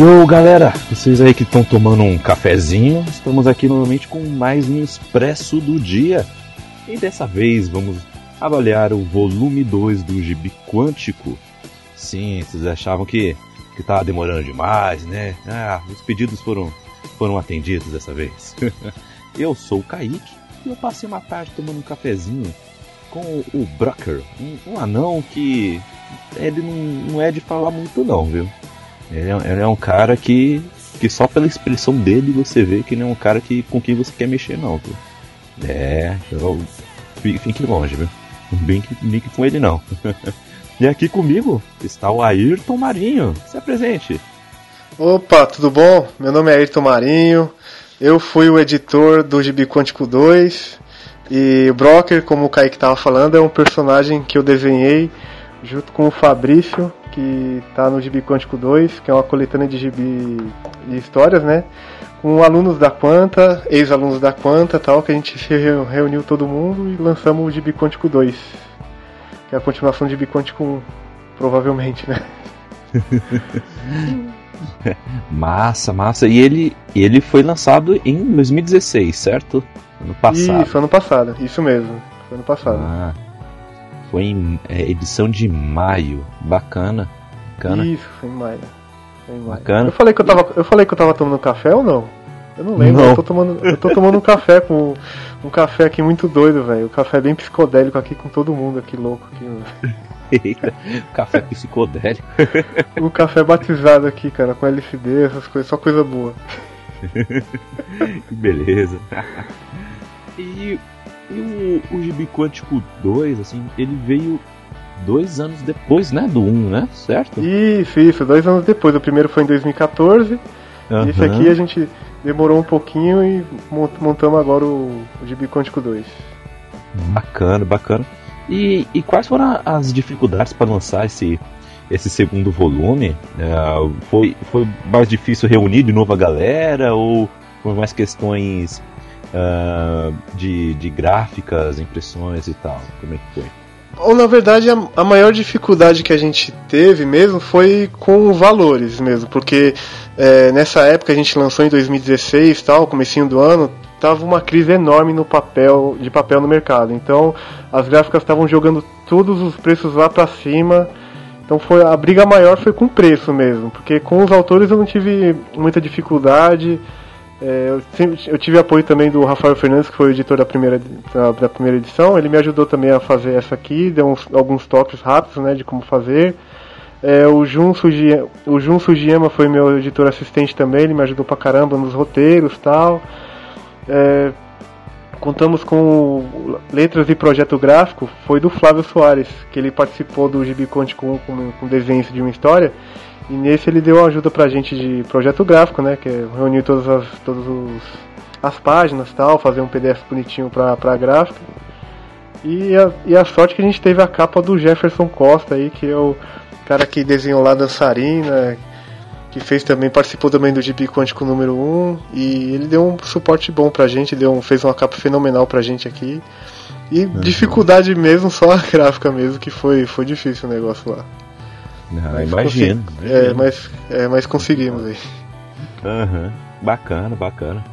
Yo, galera! Vocês aí que estão tomando um cafezinho, estamos aqui novamente com mais um Expresso do Dia. E dessa vez vamos avaliar o volume 2 do Gibi Quântico. Sim, vocês achavam que, que demorando demais, né? Ah, os pedidos foram, foram atendidos dessa vez. eu sou o Kaique e eu passei uma tarde tomando um cafezinho com o Brocker, um, um anão que ele não, não é de falar muito não, viu? Ele é, ele é um cara que, que só pela expressão dele você vê que ele é um cara que, com quem você quer mexer não, viu? É, eu, fique longe, viu? Não brinque, brinque com ele não. e aqui comigo está o Ayrton Marinho. Se apresente. Opa, tudo bom? Meu nome é Ayrton Marinho. Eu fui o editor do Gibi Quântico 2. E o Broker, como o Kaique estava falando, é um personagem que eu desenhei junto com o Fabrício, que está no Gibi Quântico 2, que é uma coletânea de gibi de histórias, né? Com alunos da Quanta, ex-alunos da Quanta tal, que a gente se reuniu todo mundo e lançamos o Gibi Quântico 2. Que é a continuação do Gibi Quântico 1, provavelmente, né? massa, massa. E ele, ele foi lançado em 2016, certo? Ano passado. Isso, ano passado, isso mesmo. Foi ano passado. Ah, foi em é, edição de maio. Bacana. Bacana. Isso, foi em maio. Foi em maio. Bacana. Eu falei que eu tava, eu falei que eu tava tomando café ou não? Eu não lembro, Não. eu tô tomando, eu tô tomando um café com um café aqui muito doido, velho. Um café bem psicodélico aqui com todo mundo aqui louco aqui. mano. Eita, café psicodélico. Um café batizado aqui, cara, com LSD, essas coisas, só coisa boa. Que beleza. E, e o, o Gibi Quântico 2, assim, ele veio dois anos depois, né? Do 1, né? Certo? Isso, isso, dois anos depois. O primeiro foi em 2014. E esse aqui a gente demorou um pouquinho e mont- montamos agora o, o Gibi Quântico 2. Bacana, bacana. E, e quais foram as dificuldades para lançar esse, esse segundo volume? É, foi, foi mais difícil reunir de novo a galera ou foi mais questões ah, de, de gráficas, impressões e tal? Como é que foi? Ou na verdade a, maior dificuldade que a gente teve mesmo foi com valores mesmo, porque é, nessa época a gente lançou em 2016 tal, comecinho do ano, tava uma crise enorme no papel de papel no mercado. Então as gráficas estavam jogando todos os preços lá pra cima. Então foi a briga maior foi com o preço mesmo, porque com os autores eu não tive muita dificuldade. É, eu, eu tive apoio também do Rafael Fernandes, que foi o editor da primeira, da, da primeira edição. Ele me ajudou também a fazer essa aqui, deu uns- alguns toques rápidos né, de como fazer. É, o, Jun Sugi, o Jun Sugiyama foi meu editor assistente também, ele me ajudou pra caramba nos roteiros e tal. É, contamos com letras e projeto gráfico, foi do Flávio Soares, que ele participou do Gibi Conte com, com, com desenhos de uma história. E nesse ele deu ajuda pra gente de projeto gráfico, né? Que é reunir todas as, todas os, as páginas e tal, fazer um PDF bonitinho pra, pra gráfica. E a, e a sorte que a gente teve a capa do Jefferson Costa aí, que é o cara que desenhou lá dançarina, que fez também, participou também do Gibi Quântico número 1, e ele deu um suporte bom pra gente, deu um, fez uma capa fenomenal pra gente aqui. E dificuldade mesmo, só a gráfica mesmo, que foi, foi difícil o negócio lá. Ah, Mas imagino. consegui- É, mas, é, mas conseguimos aí. Aham, Bacana, bacana.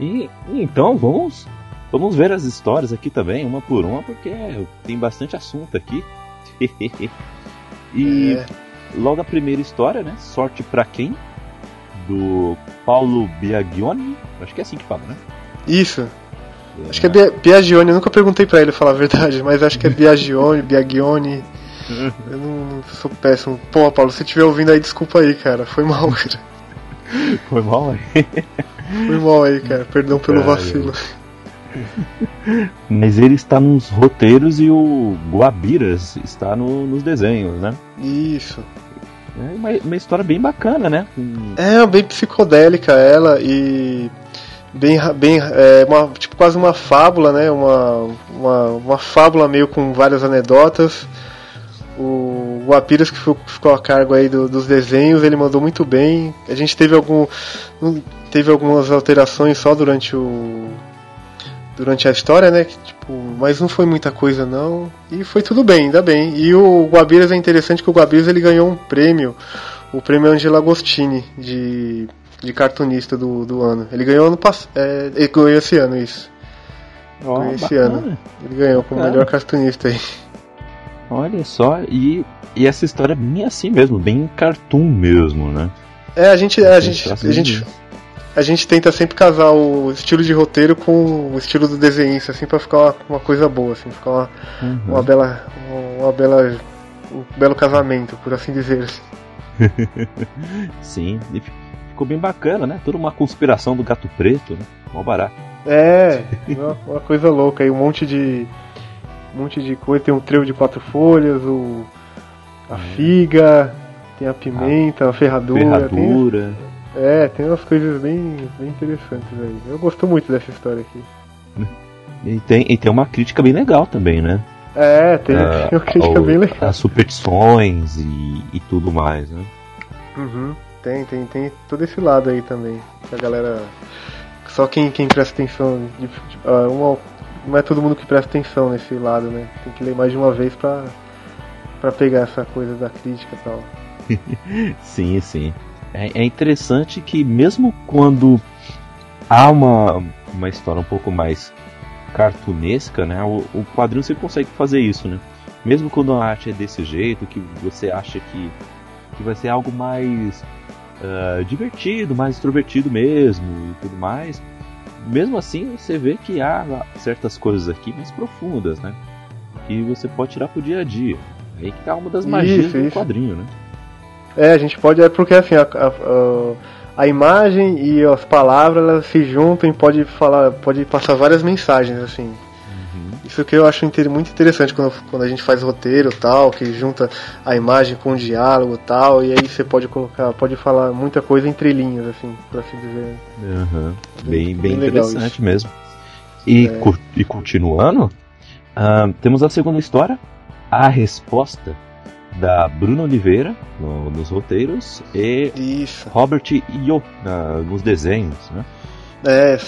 E, e então vamos vamos ver as histórias aqui também, uma por uma, porque tem bastante assunto aqui. e É. logo a primeira história, né? Sorte pra quem? Do Paulo Biagioni. Acho que é assim que fala, né? Isso. Acho que é Bia- Biagione, eu nunca perguntei pra ele falar a verdade, mas acho que é Biagione, Biagione. Eu não, sou péssimo. Pô, Paulo, se estiver ouvindo aí, desculpa aí, cara. Foi mal, cara. Foi mal, aí. Foi mal aí, cara. Perdão pelo Ai, vacilo. Mas ele está nos roteiros e o Guabiras está no- nos desenhos, né? Isso. É uma, uma história bem bacana, né? É, bem psicodélica ela e bem, bem é, uma, tipo quase uma fábula, né? Uma, uma, uma fábula meio com várias anedotas. O, o Apiras que ficou, a cargo aí do, dos desenhos, ele mandou muito bem. A gente teve algum teve algumas alterações só durante o durante a história, né? Que, tipo, mas não foi muita coisa não. E foi tudo bem, ainda bem. E o Guabiras é interessante que o Guabiras ele ganhou um prêmio, o prêmio Angela Agostini de, de cartunista do, do ano. Ele ganhou ano passado, é, ele ganhou esse ano isso. Oh, esse bacana. ano. Ele ganhou como melhor cartunista aí. Olha só, e, e essa história é bem assim mesmo, bem cartoon mesmo, né? É, a gente, a gente, a gente, a gente tenta sempre casar o estilo de roteiro com o estilo do desenhista, assim, pra ficar uma, uma coisa boa, assim, ficar uma, uhum. uma bela. Uma bela. um belo casamento, por assim dizer. Sim, ficou bem bacana, né? Toda uma conspiração do gato preto, né? Mó barato. É, uma, uma, coisa louca aí, um monte de. Um monte de coisa, tem um trevo de quatro folhas, o. a é. figa, tem a pimenta, a, a ferradura. Ferradura. Tem, é, tem umas coisas bem, bem interessantes aí. Eu gosto muito dessa história aqui. E tem, e tem uma crítica bem legal também, né? É, tem, uh, tem uma crítica ao, bem legal. As superstições e, e tudo mais, né? Uhum, tem, tem, tem todo esse lado aí também. Que a galera. Só quem, quem presta atenção. De, de, uh, uma, não é todo mundo que presta atenção nesse lado, né? Tem que ler mais de uma vez pra, pra pegar essa coisa da crítica e tal. sim, sim é, é interessante que mesmo quando há uma, uma história um pouco mais cartunesca, né? O, o quadrinho você consegue fazer isso, né? Mesmo quando a arte é desse jeito, que você acha que, que vai ser algo mais uh, divertido, mais extrovertido mesmo e tudo mais, mesmo assim você vê que há certas coisas aqui mais profundas, né? Que você pode tirar pro dia a dia. Aí que tá uma das magias isso, do isso. quadrinho, né? É, a gente pode. É porque assim, a, a, a, imagem e as palavras elas se juntam e pode falar, pode passar várias mensagens, assim. Isso que eu acho muito interessante quando, quando a gente faz roteiro tal, que junta a imagem com o diálogo tal, e aí você pode colocar, pode falar muita coisa entre linhas, assim, por assim dizer. Uhum. Bem, bem, bem interessante mesmo. E, é. e continuando, uh, temos a segunda história, a resposta da Bruna Oliveira no, nos roteiros e Isso. Robert Io nos desenhos, né? É,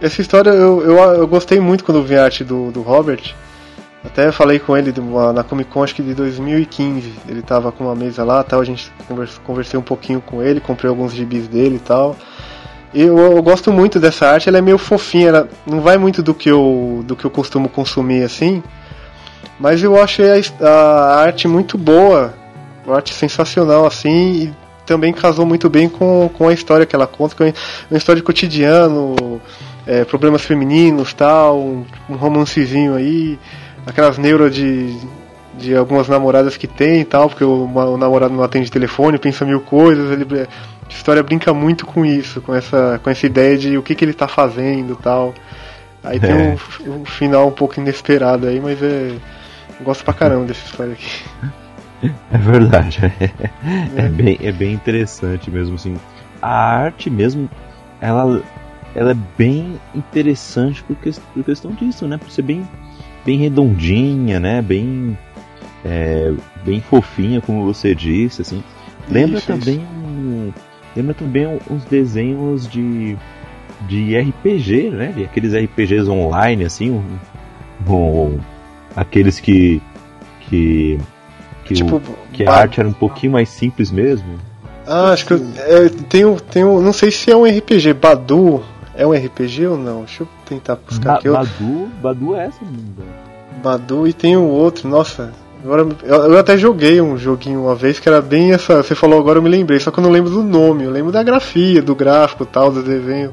essa história eu, eu, eu, gostei muito quando vi a arte do, do Robert. Até falei com ele na Comic Con acho que de 2015. Ele tava com uma mesa lá, tal, a gente converse, conversei um pouquinho com ele, comprei alguns gibis dele e tal. E eu, eu, gosto muito dessa arte, ela é meio fofinha, ela não vai muito do que eu do que eu costumo consumir assim. Mas eu achei a, a arte muito boa, uma arte sensacional assim, e também casou muito bem com, com a história que ela conta, que é uma história de cotidiano, é, problemas femininos, tal, um, um romancezinho aí, aquelas neuras de, de algumas namoradas que tem e tal, porque o, o, namorado não atende telefone, pensa mil coisas, ele, a história brinca muito com isso, com essa, com essa ideia de o que, que ele está fazendo tal. Aí é. tem um, um, final um pouco inesperado aí, mas é, Gosto pra caramba dessa história aqui. É verdade. É, é, bem, é bem interessante mesmo, assim. A arte mesmo, ela, ela é bem interessante por, que, por questão disso, né? Por ser bem, bem redondinha, né? Bem, é, bem fofinha, como você disse, assim. Lembra isso, também, isso. lembra também uns desenhos de, de RPG, né? De aqueles RPGs online, assim, um, um aqueles que que que, tipo, o, que a arte era um pouquinho mais simples mesmo. Ah, acho que é, tem um, tem um, não sei se é um RPG, Badu é um RPG ou não? Deixa eu tentar buscar ba aqui. Badu, Badu é essa. Badu e tem o um outro, nossa. Agora eu, eu, até joguei um joguinho uma vez que era bem essa. Você falou agora eu me lembrei, só que eu não lembro do nome. Eu lembro da grafia, do gráfico, tal, do desenho.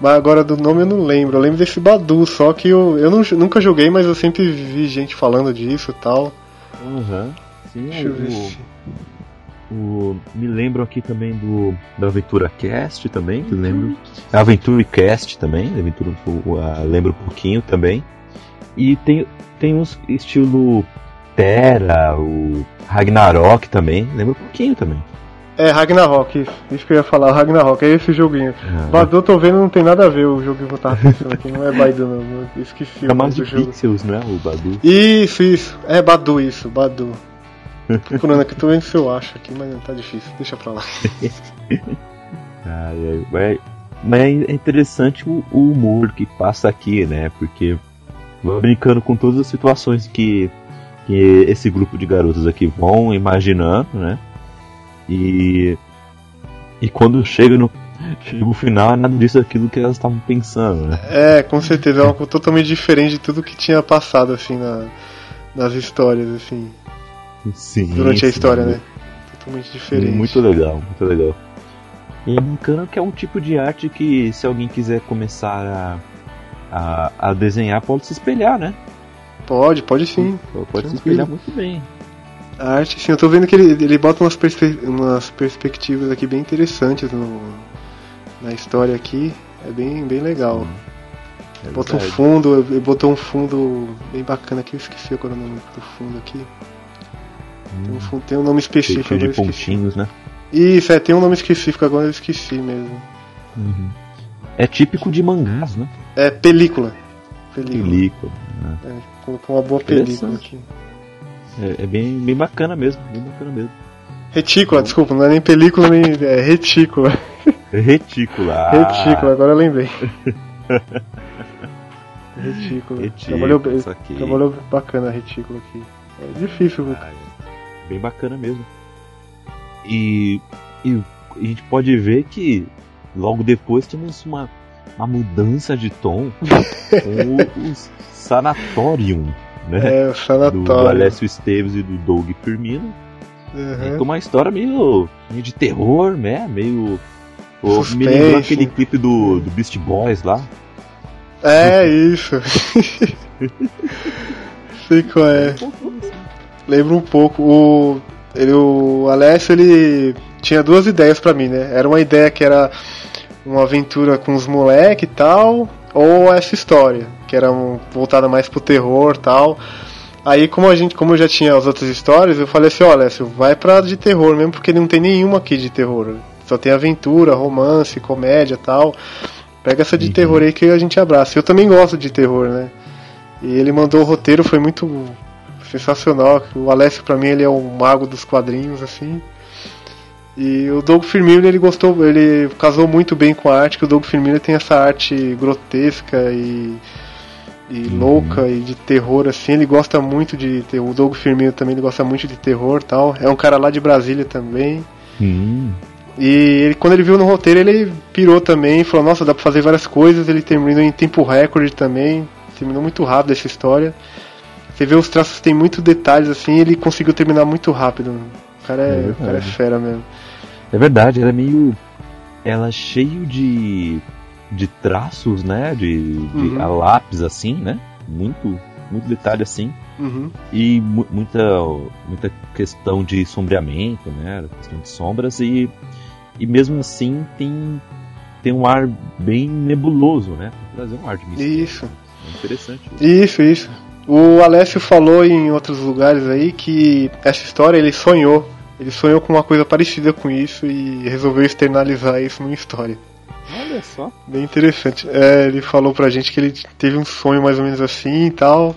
Mas agora do nome eu não lembro. Eu lembro desse Badu, só que eu, eu não, nunca joguei, mas eu sempre vi gente falando disso e tal. Uhum. Sim, Deixa eu ver se... O, me lembro aqui também do da Aventura Cast também, que lembro. Aventura Cast também, Aventura, uh, lembro um pouquinho também. E tem, tem uns estilo Terra, o Ragnarok também, lembro um pouquinho também. É, Ragnarok, isso, isso que eu ia falar, Ragnarok, é esse joguinho. Ah. Badu, tô vendo, não tem nada a ver o jogo que eu tava pensando aqui, não é Baidu, não, eu esqueci o Chamado nome de jogo. Pixels, não é o Badu? Isso, isso, é Badu, isso, Badu. Procurando aqui, tô vendo se eu acho aqui, mas não tá difícil, deixa pra lá. Ai, ai, mas, mas é interessante o, o humor que passa aqui, né? Porque vai brincando com todas as situações que, que esse grupo de garotas aqui vão imaginando, né? E, e quando chega no, chega o final, é nada disso aquilo que elas estavam pensando, né? É, com certeza, é algo totalmente diferente de tudo que tinha passado, assim, na, nas histórias, assim, Sim, durante a sim, história, né? Totalmente diferente. Muito legal, muito legal. E é bacana que é um tipo de arte que se alguém quiser começar a, a, a desenhar, pode se espelhar, né? Pode, pode sim. Pode se espelhar muito bem. A arte, sim, eu tô vendo que ele, ele bota umas, perspe umas perspectivas aqui bem interessantes no, na história aqui. É bem, bem legal. É Bota um fundo, ele botou um fundo bem bacana aqui, eu esqueci agora o nome do fundo aqui. Tem um, fundo, tem um nome específico, Cheio de esqueci. pontinhos, né? Isso, é, tem um nome específico, agora eu esqueci mesmo. É típico de mangás, né? É película. Película. Película. né? É, colocou uma boa película aqui. É, é bem, bem bacana mesmo, bem bacana mesmo. Retícula, desculpa, não é nem película, nem. É retícula. Retícula. ah, Retícula, agora eu lembrei. retícula. Retícula, Trabalhou, bem- trabalhou bacana a retícula aqui. É difícil. Ah, bem bacana mesmo. E, e a gente pode ver que logo depois temos uma, uma mudança de tom com o, o Sanatorium, né? É, o do sanatório. Alessio Esteves e do Doug Firmino. Uhum. Com uma história meio, meio de terror, né? Meio. Me lembrou aquele clipe do, do Beast Boys lá. É isso. Sei qual é. Lembra um pouco. O, ele, o Alessio ele tinha duas ideias pra mim, né? Era uma ideia que era uma aventura com os moleque e tal, ou essa história, que era um, voltada mais pro terror e tal. Aí como a gente, como eu já tinha as outras histórias, eu falei assim, ó, Alessio, vai pra de terror mesmo, porque não tem nenhuma aqui de terror. Só tem aventura, romance, comédia tal. Pega essa de Uhum. terror aí que a gente abraça. Eu também gosto de terror, né? E ele mandou o roteiro, foi muito sensacional. O Alessio, pra mim, ele é o mago dos quadrinhos, assim. E o Doug Firmino, ele gostou, ele casou muito bem com a arte, que o Doug Firmino tem essa arte grotesca e, e Uhum. louca e de terror, assim. Ele gosta muito de. O Doug Firmino também ele gosta muito de terror tal. É um cara lá de Brasília também. Hum, E ele, quando ele viu no roteiro, ele pirou também, falou, nossa, dá pra fazer várias coisas, ele terminou em tempo recorde também, terminou muito rápido essa história. Você vê os traços tem muito detalhes assim, ele conseguiu terminar muito rápido. O cara é, É o cara é fera mesmo. é verdade, ela é meio. Ela é cheio de. de traços, né? De, de Uhum. a lápis assim, né? Muito, muito detalhe assim. Uhum. E mu- muita, muita questão de sombreamento, né? Questão de sombras e, e mesmo assim tem, tem um ar bem nebuloso, né? Pra trazer um ar de mistério. Isso. É interessante. Isso, isso. O Alessio falou em outros lugares aí que essa história ele sonhou. Ele sonhou com uma coisa parecida com isso e resolveu externalizar isso numa história. Olha só. Bem interessante. É, ele falou pra gente que ele teve um sonho mais ou menos assim e tal.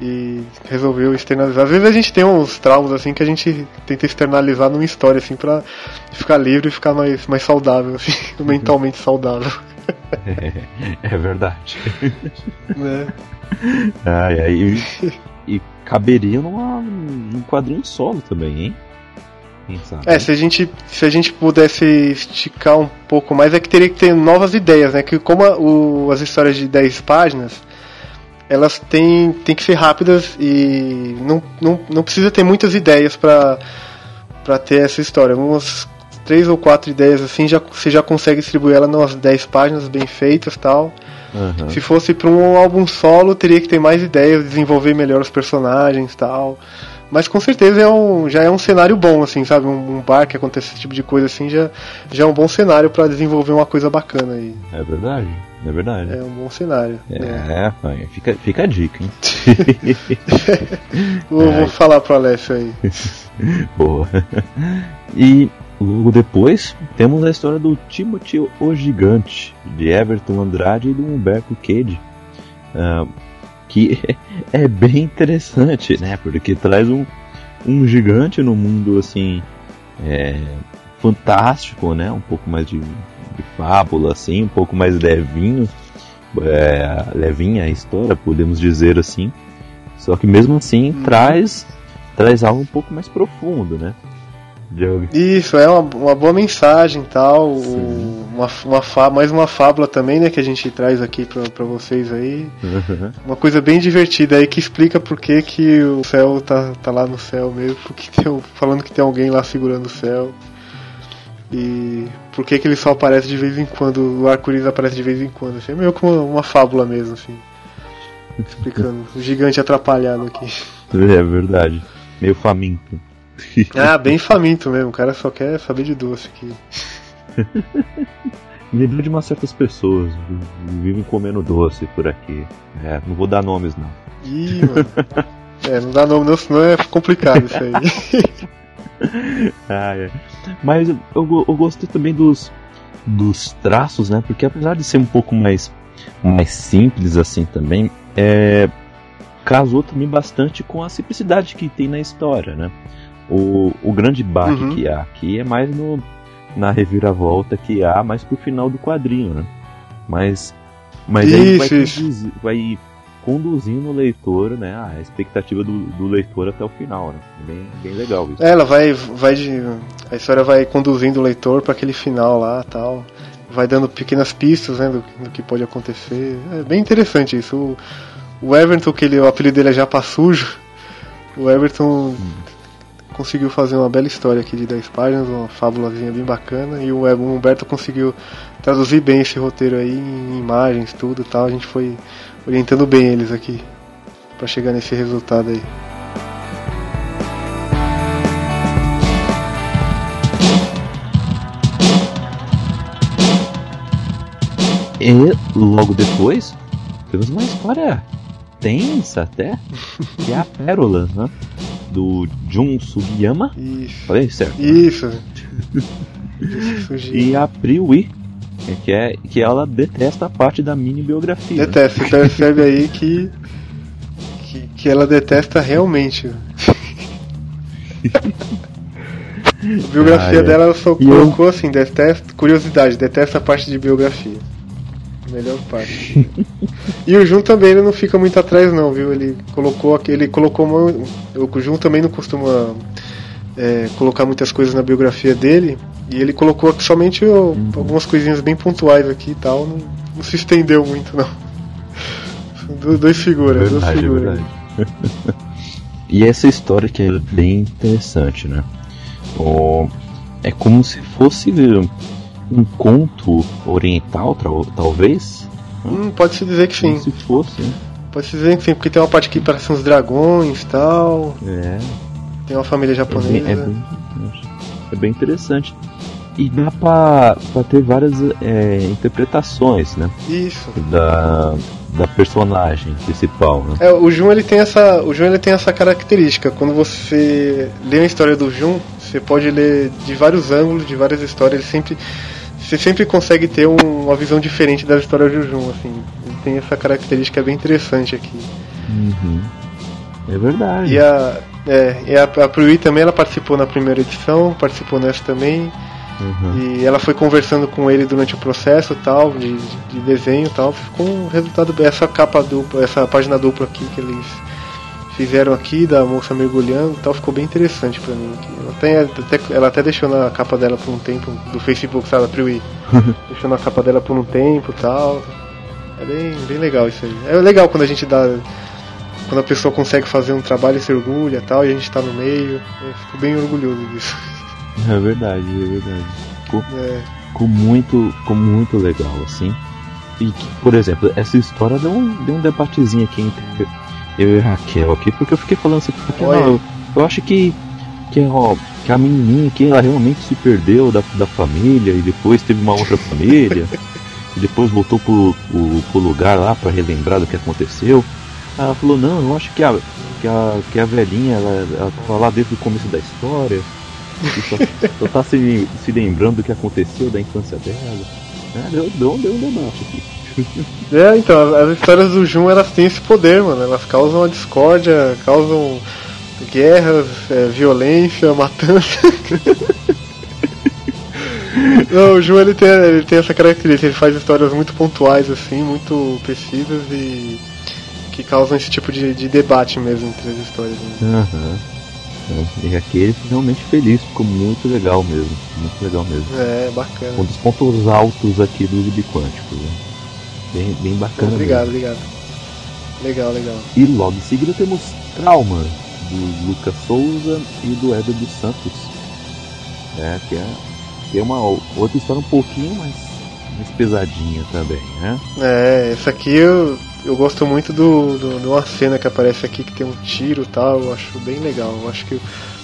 E resolveu externalizar. Às vezes a gente tem uns traumas assim que a gente tenta externalizar numa história assim pra ficar livre e ficar mais, mais saudável, assim, mentalmente saudável. É verdade. Né? Ai, ai, e, e caberia numa, num quadrinho solo também, hein? É, se a gente se a gente pudesse esticar um pouco mais, é que teria que ter novas ideias, né? Que como a- o- as histórias de 10 páginas, elas têm, têm que ser rápidas e não, não, não precisa ter muitas ideias para ter essa história. Umas três ou quatro ideias assim, já, você já consegue distribuir ela nas 10 páginas bem feitas tal. Aham. Se fosse para um álbum solo, teria que ter mais ideias, desenvolver melhor os personagens tal. Mas com certeza é um, já é um cenário bom, assim, sabe? Um, um bar que acontece esse tipo de coisa assim já, já é um bom cenário para desenvolver uma coisa bacana aí. É verdade, é verdade. É um bom cenário. né? É, é, fica, fica a dica, hein? Vou, vou falar pro Alessio aí. Boa. E, logo depois temos a história do Timothy o Gigante, de Everton Andrade e do Humberto Cade. Uh, que é bem interessante, né? Porque traz um, um gigante no mundo assim é, fantástico, né? Um pouco mais de, de fábula, assim, um pouco mais levinho, é, levinha a história, podemos dizer assim. Só que mesmo assim hum. traz traz algo um pouco mais profundo, né? Isso, é uma, uma boa mensagem tal. Uma, uma mais uma fábula também, né, que a gente traz aqui para vocês aí. Uhum. Uma coisa bem divertida aí que explica por que, que o céu tá, tá lá no céu mesmo, porque tem, falando que tem alguém lá segurando o céu. E por que, que ele só aparece de vez em quando, o arco-íris aparece de vez em quando. Assim, é meio como uma, uma fábula mesmo, assim. Explicando. o gigante atrapalhado aqui. É verdade. Meio faminto. ah, bem faminto mesmo. O cara só quer saber de doce aqui. Me lembrou de umas certas pessoas vivem comendo doce por aqui. É, não vou dar nomes não. Ih, mano. É, não dá nome não, senão é complicado isso aí. ah, é. Mas eu, eu, eu gostei também dos, dos traços, né? Porque apesar de ser um pouco mais, mais simples assim também, é, casou também bastante com a simplicidade que tem na história, né? O, o grande baque uhum. que há aqui é mais no, na reviravolta que há mais pro final do quadrinho, né? Mas, mas isso, vai, conduzir, vai conduzindo o leitor, né? A expectativa do, do leitor até o final, né? Bem, bem legal isso. É, ela vai, vai de, a história vai conduzindo o leitor para aquele final lá, tal. Vai dando pequenas pistas, né, do, do, que pode acontecer. É bem interessante isso. O, o Everton, que ele, o apelido dele é Japa Sujo. O Everton hum conseguiu fazer uma bela história aqui de 10 páginas, uma fábulazinha bem bacana, e o Humberto conseguiu traduzir bem esse roteiro aí em imagens, tudo tal. A gente foi orientando bem eles aqui para chegar nesse resultado aí. E logo depois, temos uma história tensa até, que é a Pérola, né? Do Jun Sugiyama. Isso. Falei certo? Isso. e a Priwi, que, é, que ela detesta a parte da mini biografia. Detesta, você percebe aí que, que, que ela detesta realmente. a biografia ah, é. dela ela só colocou eu... assim, detesta, curiosidade, detesta a parte de biografia. Melhor parte. e o Jun também ele não fica muito atrás não, viu? Ele colocou ele colocou uma, o Jun também não costuma é, colocar muitas coisas na biografia dele e ele colocou somente uhum. algumas coisinhas bem pontuais aqui e tal, não, não se estendeu muito não. dois figuras, verdade, duas figuras. e essa história que é bem interessante, né? Oh, é como se fosse um conto oriental, talvez? Hum, Pode-se dizer que sim. Como se fosse, né? Pode-se dizer que sim, porque tem uma parte que parece uns dragões e tal. É. Tem uma família japonesa. É bem, é bem, é bem interessante. E dá pra, pra ter várias é, interpretações, né? Isso. Da, da personagem principal, né? É, o Jun ele tem essa, o Jun ele tem essa característica. Quando você lê a história do Jun, você pode ler de vários ângulos, de várias histórias. Ele sempre você sempre consegue ter um, uma visão diferente das histórias de Jun, assim. Ele tem essa característica bem interessante aqui. Uhum. É verdade. E a, é, e a, a Pruí também ela participou na primeira edição, participou nessa também. Uhum. E ela foi conversando com ele durante o processo tal, de, de desenho tal. Ficou um resultado. Essa capa dupla, essa página dupla aqui que eles fizeram aqui da moça mergulhando tal, ficou bem interessante pra mim. Ela, até, ela até deixou na capa dela por um tempo, do Facebook, sabe, a Priwi. deixou na capa dela por um tempo tal. É bem, bem legal isso aí. É legal quando a gente dá. Quando a pessoa consegue fazer um trabalho e se orgulha tal, e a gente tá no meio. Eu fico bem orgulhoso disso. É verdade, é verdade. Ficou, é. ficou muito, ficou muito legal, assim. E por exemplo, essa história deu um, deu um debatezinho aqui entre eu e Raquel aqui, porque eu fiquei falando assim, porque não, eu, eu, acho que, que, ó, que a menininha que ela realmente se perdeu da, da família e depois teve uma outra família, e depois voltou pro, pro, pro lugar lá para relembrar do que aconteceu. Ela falou, não, eu acho que a, que a, que a velhinha, ela, ela tava lá desde o começo da história. Só, só tá se, se lembrando do que aconteceu da infância dela. Ah, deu, deu, deu um debate aqui. É, então, as histórias do Jun elas têm esse poder, mano. Elas causam a discórdia, causam guerras, é, violência, matança. Não, o Jun ele tem, ele tem essa característica, ele faz histórias muito pontuais, assim, muito precisas e que causam esse tipo de, de debate mesmo entre as histórias. Né? Aham. E aqui ele realmente feliz, ficou muito legal mesmo. Muito legal mesmo. É, bacana. Um dos pontos altos aqui do Gibi Quântico. Né? Bem, bem bacana. Obrigado, mesmo. obrigado. Legal, legal. E logo em seguida temos Trauma, do Lucas Souza e do Éder dos Santos. Né? Que, é, que é uma outra história um pouquinho mais, mais pesadinha também, né? É, essa aqui eu, eu gosto muito do, do, de uma cena que aparece aqui que tem um tiro e tal, eu acho bem legal. Eu acho que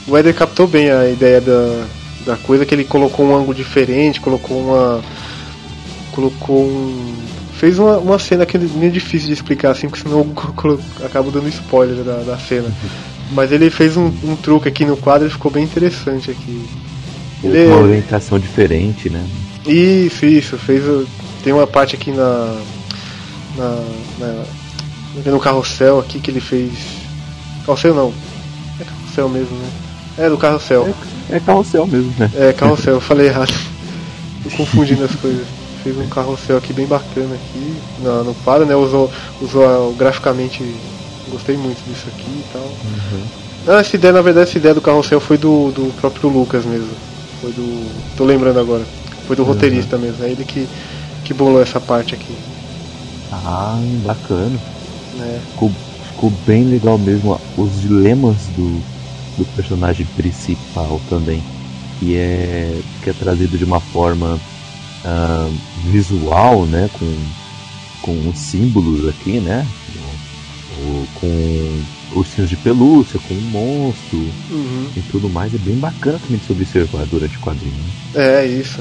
o Éder captou bem a ideia da, da coisa, que ele colocou um ângulo diferente, colocou uma. colocou um. Fez uma, uma cena que é difícil de explicar assim, porque senão eu acabo dando spoiler da, da cena. Mas ele fez um, um truque aqui no quadro e ficou bem interessante aqui. Ele- Uma orientação diferente, né? Isso, isso, fez. Tem uma parte aqui na. na, na no carrossel aqui que ele fez. Carrossel não. É carrossel mesmo, né? É do carrossel. É carrossel mesmo, né? É, carrossel, eu falei errado. Tô confundindo as coisas. Fez um carrossel aqui bem bacana aqui no, no quadro, né? Usou, usou ah, graficamente. Gostei muito disso aqui e tal. Não, essa ideia, na verdade, essa ideia do carrossel foi do, do próprio Lucas mesmo. Foi do. tô lembrando agora. Foi do roteirista mesmo. É ele que, que bolou essa parte aqui. Ah, bacana. Né? Ficou, ficou bem legal mesmo os dilemas do, do personagem principal também. Que é, que é trazido de uma forma ah, visual, né? Com, com os símbolos aqui, né? O- com ursinhos de pelúcia, com um monstro Uhum. e tudo mais. É bem bacana também de se observar durante o quadrinho. né? É, isso.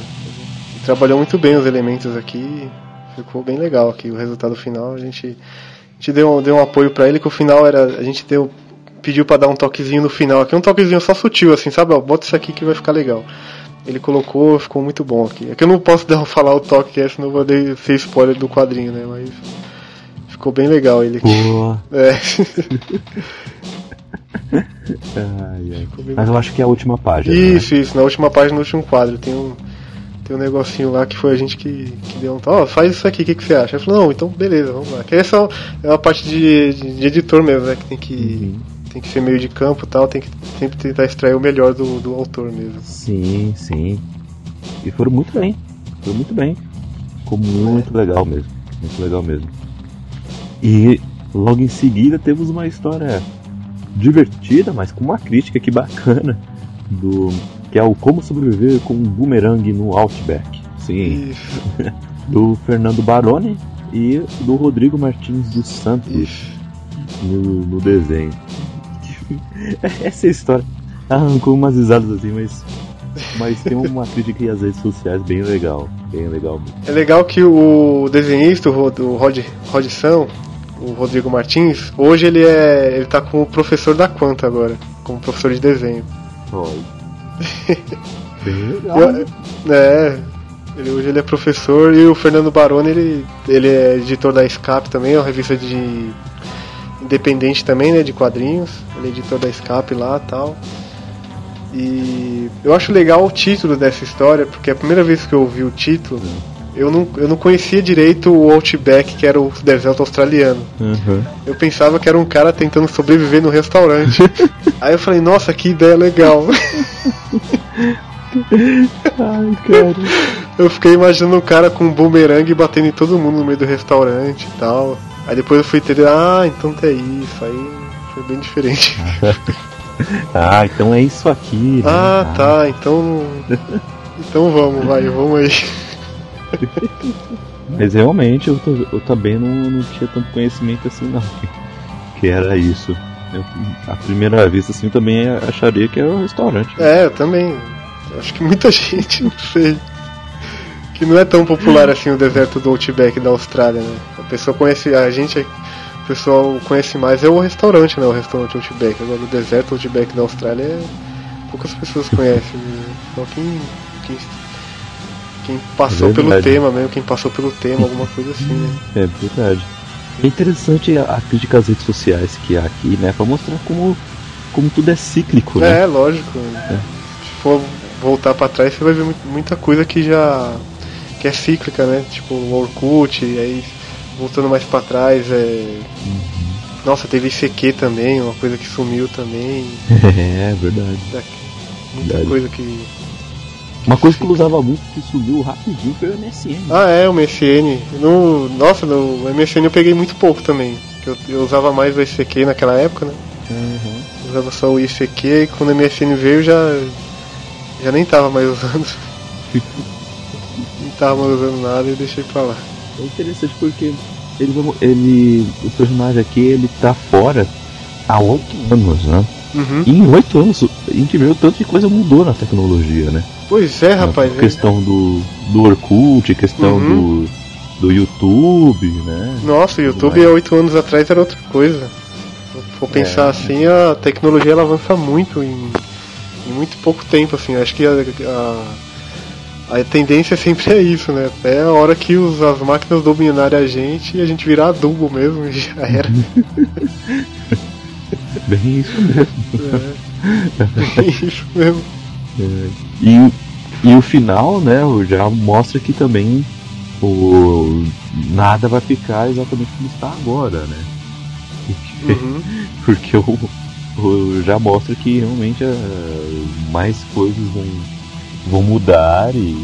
Trabalhou muito bem os elementos aqui. Ficou bem legal aqui. O resultado final, a gente, a gente deu, um- deu um apoio pra ele, que o final era. A gente deu, pediu pra dar um toquezinho no final aqui. Um toquezinho só sutil, assim, sabe? Ó, bota isso aqui que vai ficar legal. Ele colocou, ficou muito bom aqui. É que eu não posso dar, falar o toque que é, senão eu vou dar- ser spoiler do quadrinho, né? Mas ficou bem legal ele aqui. Pô, É. ai, ai. Mas eu acho que é a última página. né? Isso, isso. Na última página, no último quadro, tem um, tem um negocinho lá que foi a gente que, que deu um. Ó, faz isso aqui, o que, que você acha? Ele falou, não, então beleza, vamos lá. Que essa é uma parte de, de, de editor mesmo, né? Que tem que, Uhum. Tem que ser meio de campo e tal, tem que sempre tentar extrair o melhor do, do autor mesmo. Sim, sim. E foram muito bem. Foram muito bem. Ficou muito legal mesmo. Muito legal mesmo. E logo em seguida temos uma história divertida, mas com uma crítica que bacana. Do. Que é o Como Sobreviver com um Boomerang no Outback. Sim. Do Fernando Baroni e do Rodrigo Martins dos Santos no, no desenho. Essa história arrancou umas risadas assim, mas, mas tem uma crítica às redes sociais bem legal. Bem legal. É legal que o desenhista, o Rod, Rod, São, o Rodrigo Martins, hoje ele é. ele tá como professor da Quanta agora, como professor de desenho. Olha. bem legal. Eu- é, ele, hoje ele é professor e o Fernando Baroni ele, ele é editor da Escape também, é uma revista de independente também, né, de quadrinhos. Ele é editor da Escape lá tal. E eu acho legal o título dessa história, porque a primeira vez que eu ouvi o título, eu não, eu não conhecia direito o Outback, que era o deserto australiano. Uhum. Eu pensava que era um cara tentando sobreviver no restaurante. Aí eu falei, nossa, que ideia legal. Ai, cara. Eu fiquei imaginando o cara com um bumerangue batendo em todo mundo no meio do restaurante e tal. Aí depois eu fui entender, ah, então é isso. Aí foi bem diferente. Ah, então é isso aqui. né? Ah, tá, então. Então vamos, vai, vamos aí. Mas realmente eu, eu também não, não tinha tanto conhecimento assim não. Que era isso. Eu, à primeira vista assim também acharia que era um restaurante. É, eu também. Acho que muita gente, não sei. Que não é tão popular assim o deserto do Outback da Austrália, né? Pessoa conhece. A gente. O pessoal conhece mais é o restaurante, né? O restaurante Outback. Agora o deserto Outback da Austrália é poucas pessoas conhecem. Né? Só quem, quem, quem passou É pelo tema mesmo, quem passou pelo tema, alguma coisa assim, né? É verdade. É interessante a, a crítica às redes sociais que há aqui, né? Pra mostrar como, como tudo é cíclico, né? É, lógico. Se for voltar pra trás, você vai ver mu- muita coisa que já. que é cíclica, né? Tipo o Orkut, e aí voltando mais pra trás, é. Nossa, teve ICQ também, uma coisa que sumiu também. É, verdade. Muita Verdade. coisa que. Uma coisa que eu usava muito que subiu rapidinho foi o MSN. Ah, é, o MSN. No, nossa, no MSN eu peguei muito pouco também. Eu, eu usava mais o ICQ naquela época, né? Uhum. Eu usava só o ICQ e quando o MSN veio eu já. já nem tava mais usando. não tava mais usando nada e deixei pra lá. É interessante porque ele, ele, o personagem aqui ele tá fora há oito anos, né? Uhum. E em oito anos a gente vê o tanto de coisa mudou na tecnologia, né? Pois é, rapaz. A questão do, do Orkut, questão Uhum. do, do YouTube, né? Nossa, o YouTube há oito anos atrás era outra coisa. Se for pensar É. assim, a tecnologia ela avança muito em, em muito pouco tempo, assim. Acho que a, a, a tendência sempre é isso, né? Até a hora que os, as máquinas dominarem a gente e a gente virar adubo mesmo, e já era. Bem isso mesmo. É. isso mesmo. E, e o final, né, já mostra que também o nada vai ficar exatamente como está agora, né? Porque, Uhum. porque o, o- já mostra que realmente ah, mais coisas vão, vão mudar e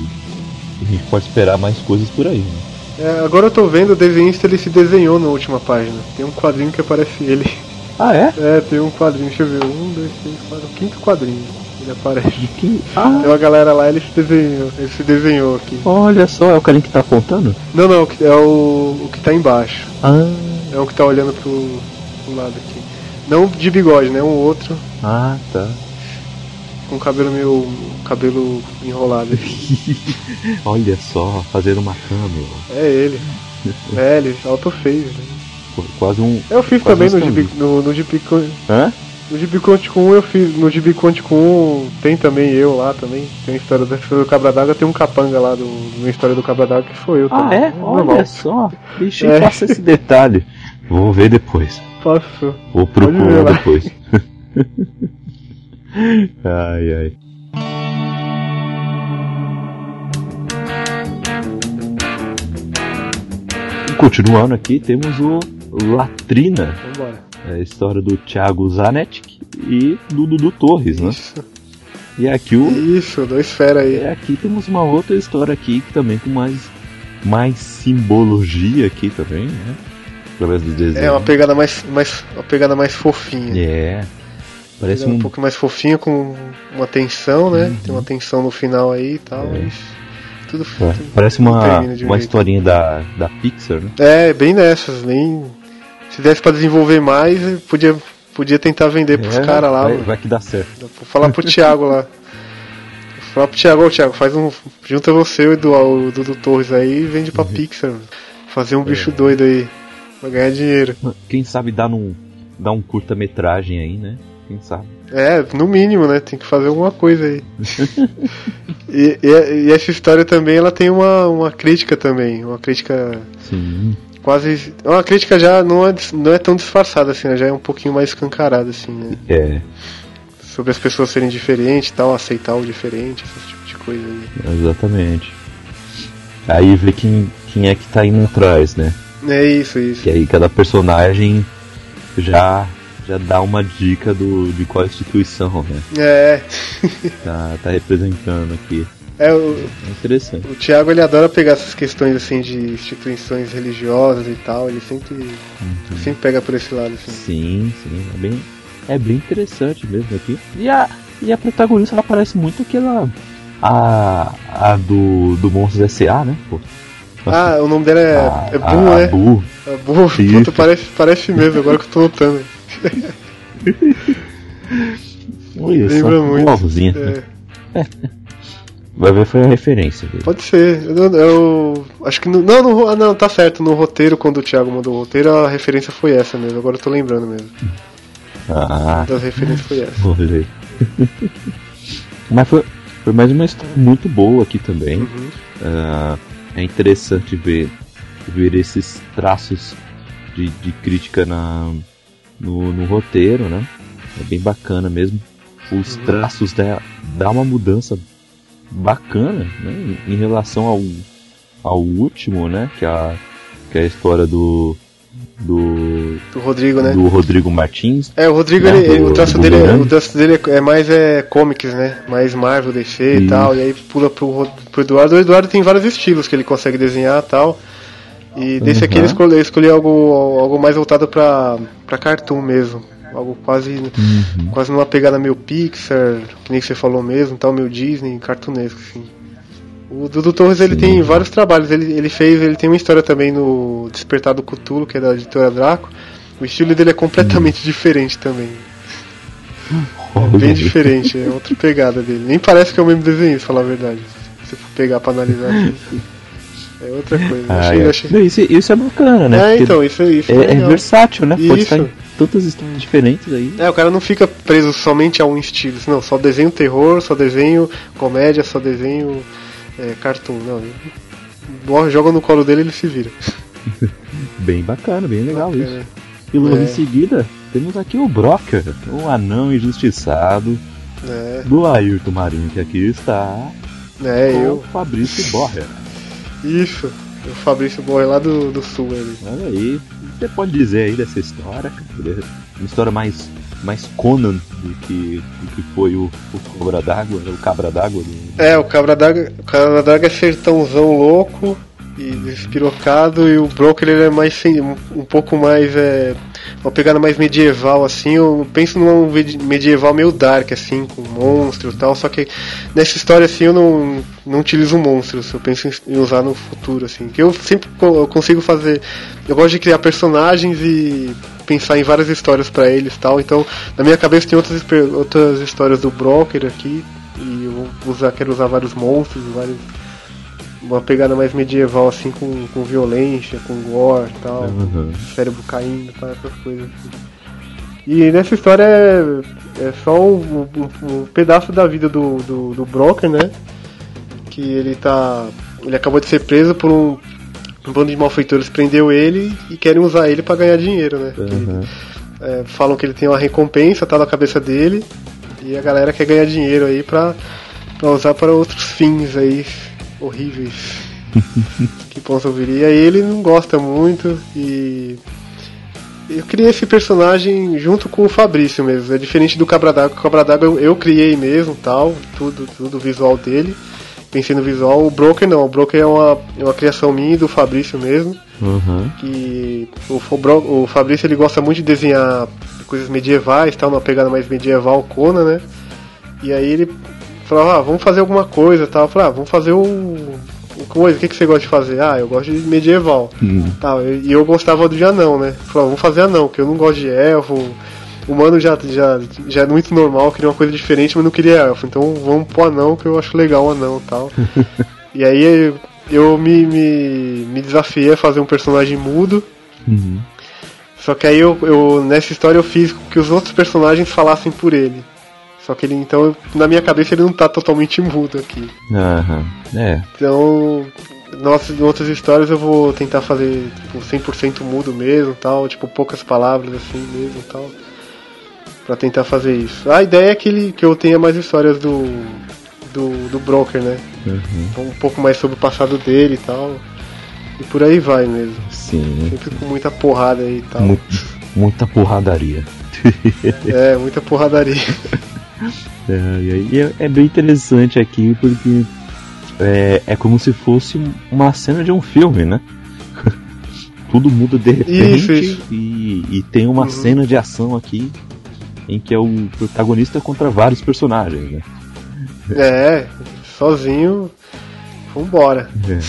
a gente pode esperar mais coisas por aí. Né? É, agora eu tô vendo o desenhista, ele se desenhou na última página. Tem um quadrinho que aparece ele. Ah, é? É, tem um quadrinho, deixa eu ver. Um, dois, três, quatro, o quinto quadrinho. Ele aparece. De quem? Ah, Tem uma galera lá, ele se desenhou, ele se desenhou aqui. olha só, é o carinha que tá apontando? Não, não, é o, o que tá embaixo. Ah, É o que tá olhando pro, pro lado aqui. Não de bigode, né? Um outro ah tá. Com cabelo meio. cabelo enrolado. Olha só, fazendo uma câmera. É ele. É, ele auto fez. Né? Quase um. Eu fiz também um no Gibi, no, no Gibi Hã? no Gibi Quântico 1 eu fiz. No Gibi Quântico 1 tem também eu lá também. Tem a história da história do Cabra d'Água, tem um capanga lá do, do História do Cabra d'Água que sou eu Ah, também. é? Normal. Olha só. Deixa eu É. passar esse detalhe. Vou ver depois. Passou. Vou procurar lá. depois. ai, ai. E continuando aqui, temos o Latrina, Vambora. é a história do Thiago Zanetti e do Dudu Torres, né? Isso. E aqui o Isso, dois fera aí. é, aqui temos uma outra história aqui que também com mais mais simbologia aqui também, né? Através do desenho. É uma pegada mais, mais, uma pegada mais fofinha. É. Parece Pegada um um pouco mais fofinha com uma tensão, né? Tem uma tensão no final aí e tal, Uhum. É. mas tudo, é, tudo parece uma um uma jeito. historinha da da Pixar, né? É, bem nessas, nem se desse pra desenvolver mais, podia podia tentar vender pros É, caras lá, vai, vai que dá certo. Vou falar pro Thiago lá. Vou falar pro Thiago, ô Thiago, faz um. Junta você e o Edu- o Dudu Torres aí e vende Uhum. pra Pixar. mano. Fazer um É. bicho doido aí. Pra ganhar dinheiro. Quem sabe dar num dar um curta-metragem aí, né? Quem sabe. É, no mínimo, né? Tem que fazer alguma coisa aí. e, e- e essa história também, ela tem uma, uma crítica também. Uma crítica Sim. quase. Uma crítica já não é, não é tão disfarçada assim, né? Já é um pouquinho mais escancarada, assim, né? É, Sobre as pessoas serem diferentes e tal, aceitar o diferente, esse tipo de coisa aí. exatamente. Aí vê quem quem é que tá indo atrás, né? É isso, isso. Que aí cada personagem já já dá uma dica do, de qual instituição, né? É. Tá, tá representando aqui. É, o, É interessante. o Thiago ele adora pegar essas questões assim de instituições religiosas e tal, ele sempre, sempre pega por esse lado assim. Sim, sim, é bem, é bem interessante mesmo aqui. E a, e a protagonista ela parece muito aquela. A, a do, do Monstros S.A., né? Pô. Ah, o nome dela é, a, é Bu, a, né? A Bu. É Bu, Isso. puta, parece, parece mesmo, agora que eu tô notando. Olha só, Lembra muito. igualzinha. É, Vai ver foi a referência dele. pode ser. Eu, eu acho que no, não, no, ah, não, tá certo. No roteiro, quando o Thiago mandou o roteiro, a referência foi essa mesmo. Agora eu tô lembrando mesmo. Ah, Das referências foi essa. Mas foi, foi mais uma história muito boa aqui também. Uhum. Uh, é interessante ver, ver esses traços de, de crítica na, no, no, roteiro, né? É bem bacana mesmo. Os uhum. traços dá, dá uma mudança bacana né? em, em relação ao, ao último, né? Que é a, que é a história do do, do Rodrigo, né? Do Rodrigo Martins. É, o Rodrigo, né? ele, do, o, traço dele, é, o traço dele é mais é comics, né? Mais Marvel, DC Isso. e tal. E aí pula pro, pro Eduardo. O Eduardo tem vários estilos que ele consegue desenhar e tal. E desse uhum. aqui escolheu, escolheu algo, algo mais voltado pra, pra cartoon mesmo. Algo quase, uhum. quase numa pegada meio Pixar, que nem você falou mesmo, tal, meio Disney, cartunesco, assim. O Dudu Torres ele tem vários trabalhos. Ele, ele fez, ele tem uma história também no Despertar do Cthulhu, que é da editora Draco. O estilo dele é completamente hum. diferente também. É bem diferente, é outra pegada dele. Nem parece que é o mesmo desenho, se falar a verdade. Se for pegar pra analisar. é outra coisa. Ah, achei, é. Achei... Isso, isso, é bacana, né? É, Porque então, isso, isso é, é, é versátil, né? Pode isso. em tantas histórias diferentes aí. É, o cara não fica preso somente a um estilo. Não, só desenho terror, só desenho comédia, só desenho é, cartoon, não. Joga no colo dele ele se vira. bem bacana, bem legal bacana. isso. E logo é. em seguida, temos aqui o Brocker, o anão injustiçado é. do Ayrton Marinho, que aqui está. É, com eu. O Fabrício Borger. Isso, o Fabrício Borger lá do, do sul ali. Olha aí, você pode dizer aí dessa história? Uma história mais mais Conan do que, do que foi o, o Cobra d'Água, né? o Cabra d'Água. Do... É, o Cabra d'Água o Cabra d'Água é sertãozão louco e despirocado e o Broker ele é mais um, um pouco mais é, uma pegada mais medieval assim eu penso num medieval meio dark assim com monstros e tal só que nessa história assim eu não, não utilizo monstros eu penso em usar no futuro assim que eu sempre consigo fazer eu gosto de criar personagens e pensar em várias histórias para eles tal. Então, na minha cabeça tem outras, outras histórias do Broker aqui. E eu vou usar, quero usar vários monstros, vários. Uma pegada mais medieval, assim, com, com violência, com gore tal, uhum. cérebro caindo, tal, essas coisas assim. E nessa história é, é só um, um, um, pedaço da vida do, do, do Broker, né? Que ele tá. Ele acabou de ser preso por um, um bando de malfeitores prendeu ele e querem usar ele para ganhar dinheiro, né? Uhum. é, falam que ele tem uma recompensa, tá na cabeça dele, e a galera quer ganhar dinheiro aí pra, pra usar para outros fins aí horríveis que possam vir. E aí ele não gosta muito e. Eu criei esse personagem junto com o Fabrício mesmo. É diferente do Cabra d'Água. O Cabra d'Água eu, eu criei mesmo, tal, tudo, tudo visual dele pensei no visual. O Broker não, o Broker é uma, é uma criação minha e do Fabrício mesmo. Uhum. Que o, o, o Fabrício ele gosta muito de desenhar coisas medievais, tal, uma pegada mais medieval, Conan, né? E aí ele falou, ah, vamos fazer alguma coisa, tal. Eu falei, ah, vamos fazer o coisa, o que, que você gosta de fazer? Ah, eu gosto de medieval. Uhum. Tal, e eu gostava do de anão, né? Falei, vamos fazer anão, porque eu não gosto de elfo, humano já, já, já é muito normal, queria uma coisa diferente, mas não queria elfo. Então vamos pro anão, que eu acho legal o anão e tal. e aí eu me, me, me desafiei a fazer um personagem mudo. Uhum. Só que aí eu, eu, nessa história eu fiz com que os outros personagens falassem por ele. Só que ele, então, na minha cabeça ele não tá totalmente mudo aqui. Aham, uhum. é. Então, nossas, em outras histórias eu vou tentar fazer tipo, 100% mudo mesmo, tal, tipo poucas palavras assim mesmo, tal para tentar fazer isso. A ideia é que, ele, que eu tenha mais histórias do, do, do Broker, né? Uhum. Um pouco mais sobre o passado dele e tal. E por aí vai mesmo. Sim. Sempre com muita porrada aí e tal. Muito, muita porradaria. é, muita porradaria. É, e é, é bem interessante aqui porque é, é como se fosse uma cena de um filme, né? Tudo muda de repente isso. E, e, tem uma uhum. cena de ação aqui em que é o protagonista contra vários personagens, né? É, sozinho, vambora. É,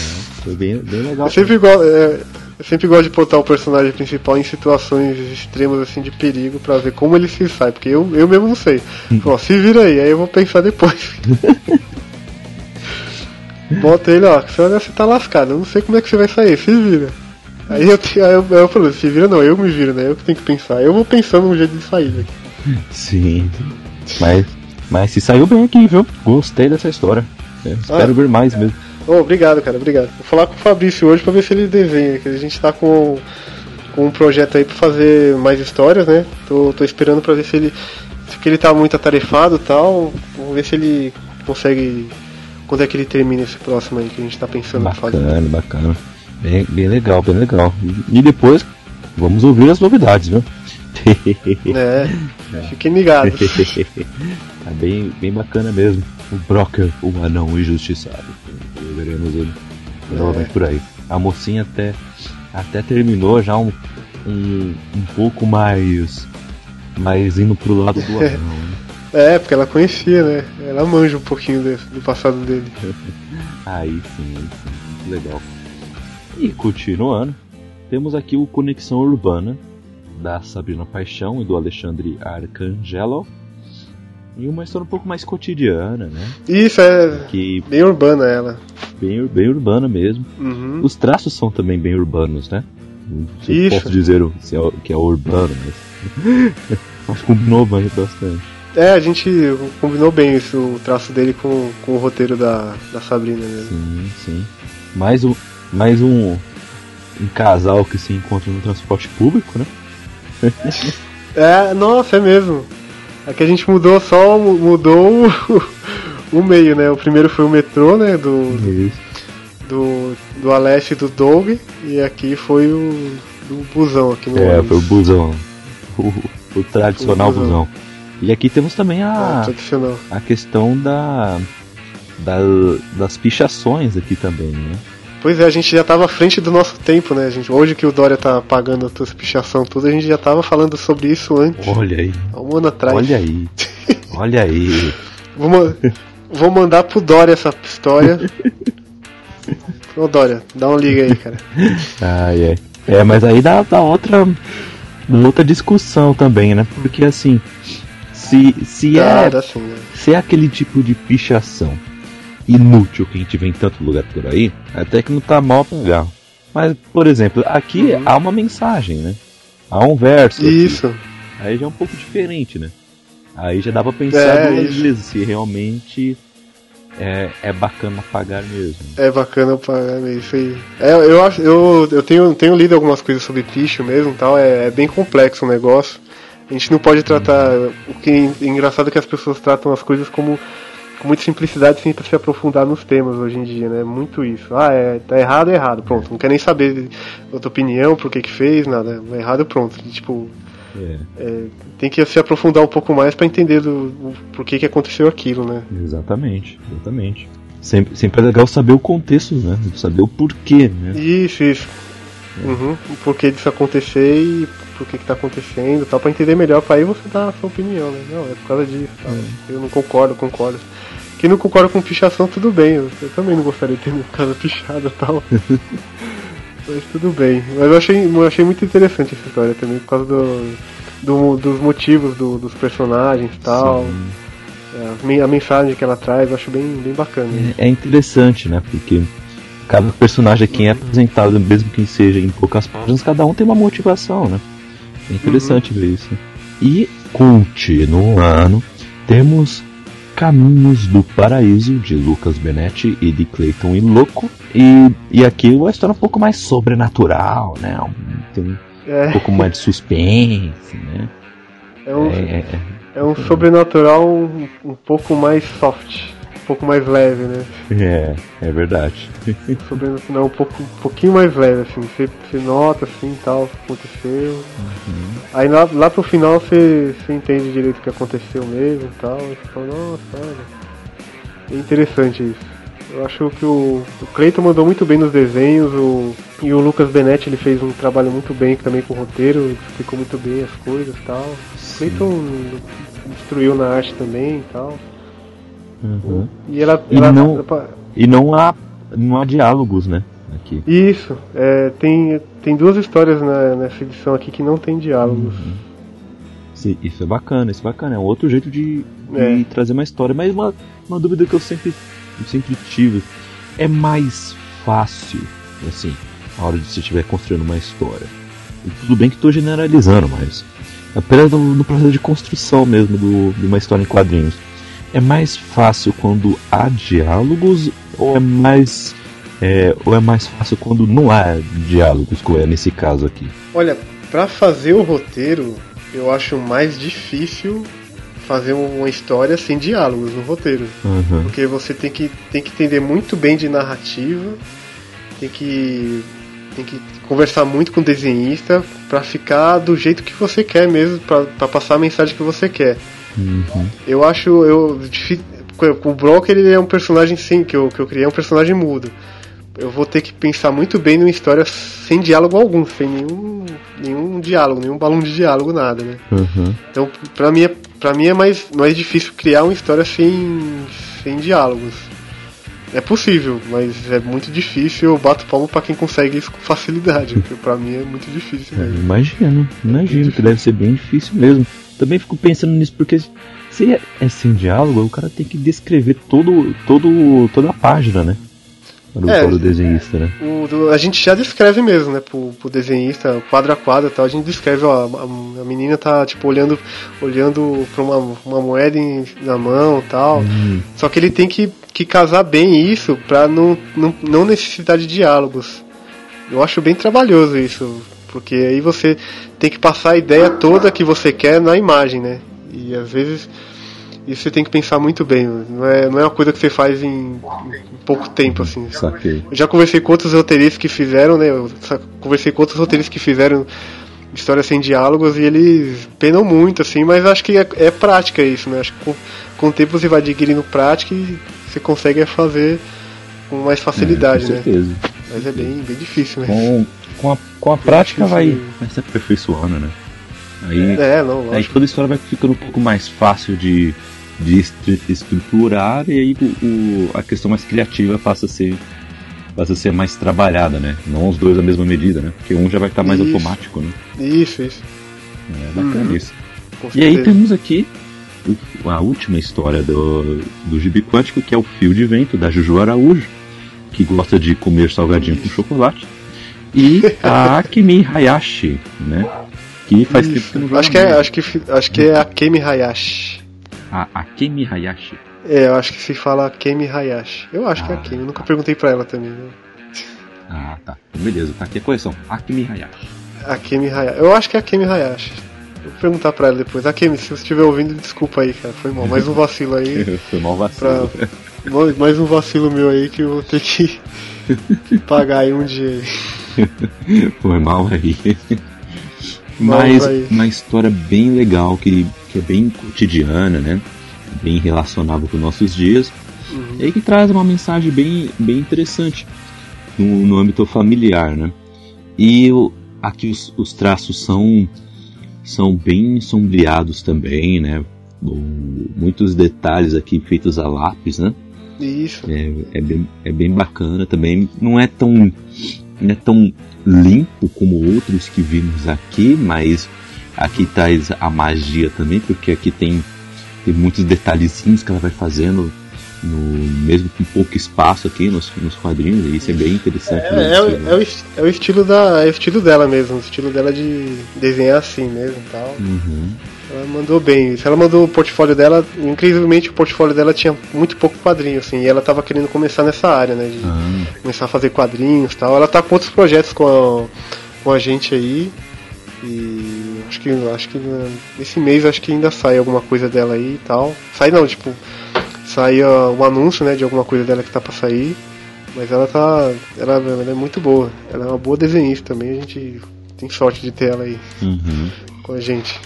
foi bem, bem legal. Eu sempre, gosto, é, eu sempre gosto de botar o personagem principal em situações extremas assim de perigo para ver como ele se sai, porque eu, eu mesmo não sei. Ó, se vira aí, aí eu vou pensar depois. Bota ele, ó, você tá lascado, eu não sei como é que você vai sair, se vira. Aí eu, aí eu, eu falo, se vira não, eu me viro, né? Eu que tenho que pensar. Eu vou pensando um jeito de sair aqui. Sim. Mas Mas se saiu bem aqui, viu? Gostei dessa história. É, espero ah, ver mais mesmo. Oh, obrigado, cara, obrigado. Vou falar com o Fabrício hoje pra ver se ele desenha, que a gente tá com, com um projeto aí pra fazer mais histórias, né? Tô, tô esperando pra ver se ele. Se ele tá muito atarefado e tal. Vamos ver se ele consegue. Quando é que ele termina esse próximo aí que a gente tá pensando bacana, em fazer. Bacana, bacana. Bem, bem legal, bem legal. E depois vamos ouvir as novidades, viu? É, fiquem ligados. tá bem, bem bacana mesmo. O Broker, o anão injustiçado. Veremos ele provavelmente é. por aí. A mocinha até, até terminou já um, um, um pouco mais. mais indo pro lado do anão. Né? É, porque ela conhecia, né? Ela manja um pouquinho desse, do passado dele. aí sim, aí sim. Legal. E continuando, temos aqui o Conexão Urbana, da Sabrina Paixão e do Alexandre Arcangelo. E uma história um pouco mais cotidiana, né? Isso, é que... bem urbana ela. Bem, bem urbana mesmo. Uhum. Os traços são também bem urbanos, né? Não Isso. posso dizer que é urbano, mas... mas combinou bastante. É, a gente combinou bem isso, o traço dele com, com o roteiro da, da Sabrina mesmo. Sim, sim. Mais um, mais um, um casal que se encontra no transporte público, né? é, nossa, é mesmo. Aqui a gente mudou só, mudou o, o meio, né? O primeiro foi o metrô, né? Do, do, do Aleste e do Doug. E aqui foi o do busão aqui no É, foi o busão. O, o tradicional o busão. busão. E aqui temos também a, é, a questão da, da, das pichações aqui também, né? Pois é, a gente já estava à frente do nosso tempo, né, gente? Hoje que o Dória tá pagando a tua pichação tudo, a gente já estava falando sobre isso antes. Olha aí. Há um ano atrás. Olha aí. Olha aí. vou, vou mandar pro Dória essa história. Ô Dória, dá uma liga aí, cara. Ah, é. É, mas aí dá, dá outra, outra discussão também, né? Porque assim, se, se, é, assim, né? se é aquele tipo de pichação inútil que a gente vê em tanto lugar por aí, até que não tá mal legal. Mas, por exemplo, aqui uhum. há uma mensagem, né? Há um verso. Isso. Aqui. Aí já é um pouco diferente, né? Aí já dá pra pensar é, duas isso. vezes se realmente é, é bacana pagar mesmo. É bacana pagar mesmo, isso aí. É, eu, acho, eu, eu tenho, tenho lido algumas coisas sobre picho mesmo tal, é, é bem complexo o negócio. A gente não pode tratar. O que é engraçado é que as pessoas tratam as coisas como com muita simplicidade sem se aprofundar nos temas hoje em dia, né? Muito isso. Ah, é, tá errado, é errado, pronto. Não quer nem saber a tua opinião, por que que fez, nada. É errado, pronto. E, tipo, é. É, tem que se aprofundar um pouco mais para entender do, do, por que que aconteceu aquilo, né? Exatamente, exatamente. Sempre, sempre é legal saber o contexto, né? Saber o porquê, né? Isso, isso. É. Uhum, o porquê disso acontecer e por que que tá acontecendo tal, pra entender melhor, pra aí você dar a sua opinião, né? Não, é por causa disso, tal. É. Eu não concordo, concordo. Quem não concorda com pichação, tudo bem. Eu, eu também não gostaria de ter minha casa pichada e tal. Mas tudo bem. Mas eu achei, eu achei muito interessante essa história também, por causa do, do dos motivos do, dos personagens e tal. É, a mensagem que ela traz, eu acho bem, bem bacana. É, é interessante, né? Porque cada personagem aqui é apresentado, mesmo que seja em poucas páginas, cada um tem uma motivação, né? É interessante uhum. ver isso. E continuando, temos Caminhos do Paraíso, de Lucas Benetti e de Clayton e Louco. E, e aqui uma história um pouco mais sobrenatural, né? Tem um, é. pouco mais de suspense, né? É um, é, é um sobrenatural um, um pouco mais soft pouco mais leve, né? É, é verdade. Sobre no final um, pouco, um pouquinho mais leve, assim, você, você nota assim tal, o que aconteceu. Uhum. Aí lá, lá pro final você, você entende direito o que aconteceu mesmo e tal. E você fala, nossa, olha. É interessante isso. Eu acho que o, o Cleiton mandou muito bem nos desenhos, o, e o Lucas Benetti ele fez um trabalho muito bem também com o roteiro, explicou muito bem as coisas e tal. O Cleiton destruiu na arte também e tal. Uhum. E ela, e ela, não ela, e não há não há diálogos, né? Aqui. Isso, é, tem, tem duas histórias na, nessa edição aqui que não tem diálogos. Uhum. Sim, isso é bacana, isso é bacana. É um outro jeito de, de é. trazer uma história. Mas uma, uma dúvida que eu sempre, eu sempre tive. É mais fácil, assim, a hora de você estiver construindo uma história. E tudo bem que estou generalizando, mas apenas no, no, processo de construção mesmo do, de uma história em quadrinhos é mais fácil quando há diálogos ou é mais é, ou é mais fácil quando não há diálogos, como é nesse caso aqui? Olha, para fazer o roteiro, eu acho mais difícil fazer uma história sem diálogos no roteiro. Uhum. Porque você tem que, tem que entender muito bem de narrativa, tem que, tem que conversar muito com o desenhista para ficar do jeito que você quer mesmo, para passar a mensagem que você quer. Uhum. Eu acho. Eu, o Brock ele é um personagem sim, que eu, que eu criei, é um personagem mudo. Eu vou ter que pensar muito bem numa história sem diálogo algum, sem nenhum, nenhum diálogo, nenhum balão de diálogo, nada, né? Uhum. Então, pra mim, é, pra mim é mais, mais difícil criar uma história sem, sem diálogos. É possível, mas é muito difícil. Eu bato palmo pra quem consegue isso com facilidade, porque pra mim é muito difícil É, mesmo. imagino, imagino que deve ser bem difícil mesmo. Também fico pensando nisso porque se é, é sem diálogo, o cara tem que descrever todo, todo, toda a página, né? Para o, É. o desenhista, né? O, a gente já descreve mesmo, né, pro, pro desenhista, quadro a quadro e tal, a gente descreve, ó, a, a menina tá, tipo, olhando, olhando pra uma, uma moeda em- na mão e tal. Hum, Só que ele tem que, que casar bem isso pra não, não, não necessitar de diálogos. Eu acho bem trabalhoso isso, porque aí você tem que passar a ideia toda que você quer na imagem, né? E às vezes isso você tem que pensar muito bem, não é, não é uma coisa que você faz em, em pouco tempo, assim. saquei. Eu já conversei com outros roteiristas que fizeram, né? Eu conversei com outros roteiristas que fizeram histórias sem diálogos e eles penam muito, assim, mas acho que é, é prática isso, né? Acho que com, com o tempo você vai adquirindo prática e você consegue fazer com mais facilidade, É, com né? certeza. Mas é bem, bem difícil, né? Com, com, a, com a prática vai, vai se aperfeiçoando, né? Aí, É, não, aí toda a história vai ficando um pouco mais fácil de, de estru- estruturar e aí o, o- a questão mais criativa passa a ser passa a ser mais trabalhada, né? Não os dois à mesma medida, né? Porque um já vai estar mais Isso. automático, né? Isso, isso. É bacana Uhum. isso. E aí temos aqui a última história do, do Gibi Quântico, que é o Fio de Vento, da Juju Araújo, que gosta de comer salgadinho com chocolate. E a Akimi Hayashi, né? Que faz tempo que não joga acho que, é, acho, que, acho que é a Kemi Hayashi. A Akemi Hayashi. É, eu acho que se fala Kemi Hayashi. Eu acho que é a Ah. Kemi, eu nunca perguntei pra ela também. Né? Ah, tá. Então, beleza, tá aqui a correção. Akemi Hayashi. A Kemi Hayashi. Eu acho que é a Kemi Hayashi. Vou perguntar pra ela depois. A Kemi, se você estiver ouvindo, desculpa aí, cara. Foi mal. Mais um vacilo aí. Foi mal vacilo. Mais- Mais um vacilo meu aí que eu vou ter que pagar aí um dia aí. Foi mal aí. Mas aí. uma história bem legal, que, que é bem cotidiana, né? Bem relacionável com nossos dias. Uhum. E que traz uma mensagem bem, bem interessante no, no âmbito familiar, né? E o- aqui os, os traços são, são bem sombreados também, né? Muitos detalhes aqui feitos a lápis, né? Isso. É, é, bem, é bem bacana também. Não é tão não é tão limpo como outros que vimos aqui, mas aqui traz a magia também, porque aqui tem, tem muitos detalhezinhos que ela vai fazendo, no, mesmo com pouco espaço aqui nos, nos quadrinhos, e isso é bem interessante. É, né? é, o- é o, é o estilo da, é o estilo dela mesmo, o estilo dela de desenhar assim mesmo e tal. Uhum. Ela mandou bem. Se ela mandou o portfólio dela, incrivelmente o portfólio dela tinha muito pouco quadrinho, assim, e ela tava querendo começar nessa área, né? De Ah, começar a fazer quadrinhos e tal. Ela tá com outros projetos com a, com a gente aí. E acho que acho que né, esse mês acho que ainda sai alguma coisa dela aí e tal. Sai não, tipo, sai ó, um anúncio, né, de alguma coisa dela que tá pra sair. Mas ela tá. Ela, ela é muito boa. Ela é uma boa desenhista também, a gente tem sorte de ter ela aí uhum. com a gente.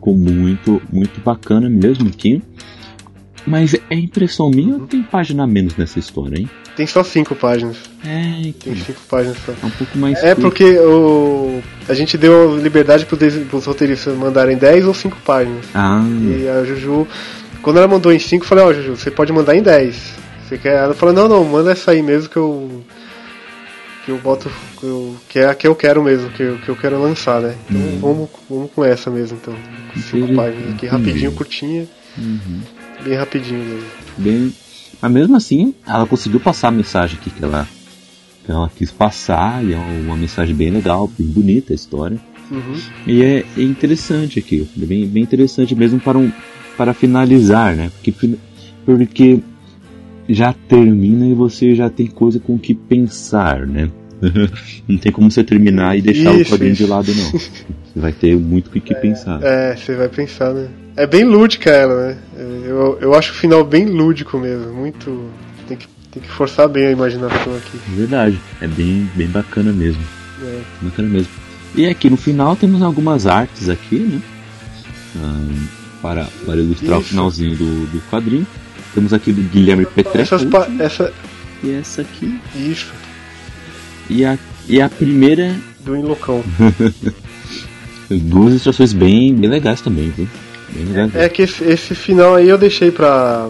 Ficou muito, muito bacana mesmo aqui. Mas é impressão minha ou tem página a menos nessa história, hein? Tem só cinco páginas. É, Tem cinco páginas só. é um pouco mais. É curto. porque o, a gente deu liberdade para os roteiristas mandarem 10 ou 5 páginas. Ah, E a Juju, quando ela mandou em 5, eu falei: Ó, Juju, você pode mandar em 10. Você quer? Ela falou: Não, não, manda essa aí mesmo que eu. Que eu boto. Que, eu, que é a que eu quero mesmo, que eu, que eu quero lançar, né? Então Hum. vamos, vamos com essa mesmo, então. 5 Entendi. páginas aqui, rapidinho, curtinha. uhum. Bem rapidinho mesmo. bem. Mas mesmo assim, ela conseguiu passar a mensagem aqui que ela, que ela quis passar, e é uma mensagem bem legal, bem bonita a história. Uhum. E é, é interessante aqui, bem, bem interessante mesmo para um, para finalizar, né? Porque, porque já termina e você já tem coisa com que pensar, né? não tem como você terminar e deixar isso, o quadrinho isso. de lado, não. Você vai ter muito o que, é, pensar. É, você vai pensar, né? É bem lúdica ela, né? Eu, eu acho o final bem lúdico mesmo. Muito. Tem que, tem que forçar bem a imaginação aqui. Verdade. É bem, bem bacana mesmo. É. Bacana mesmo. E aqui no final temos algumas artes aqui, né? Um, para, para ilustrar Isso. o finalzinho do, do quadrinho. Temos aqui do Guilherme Petretti. Essa... E essa aqui. Isso. E a, e a primeira. Do Inlocão. Duas ilustrações bem, bem legais também, viu? Bem legais. É que esse, final aí eu deixei pra.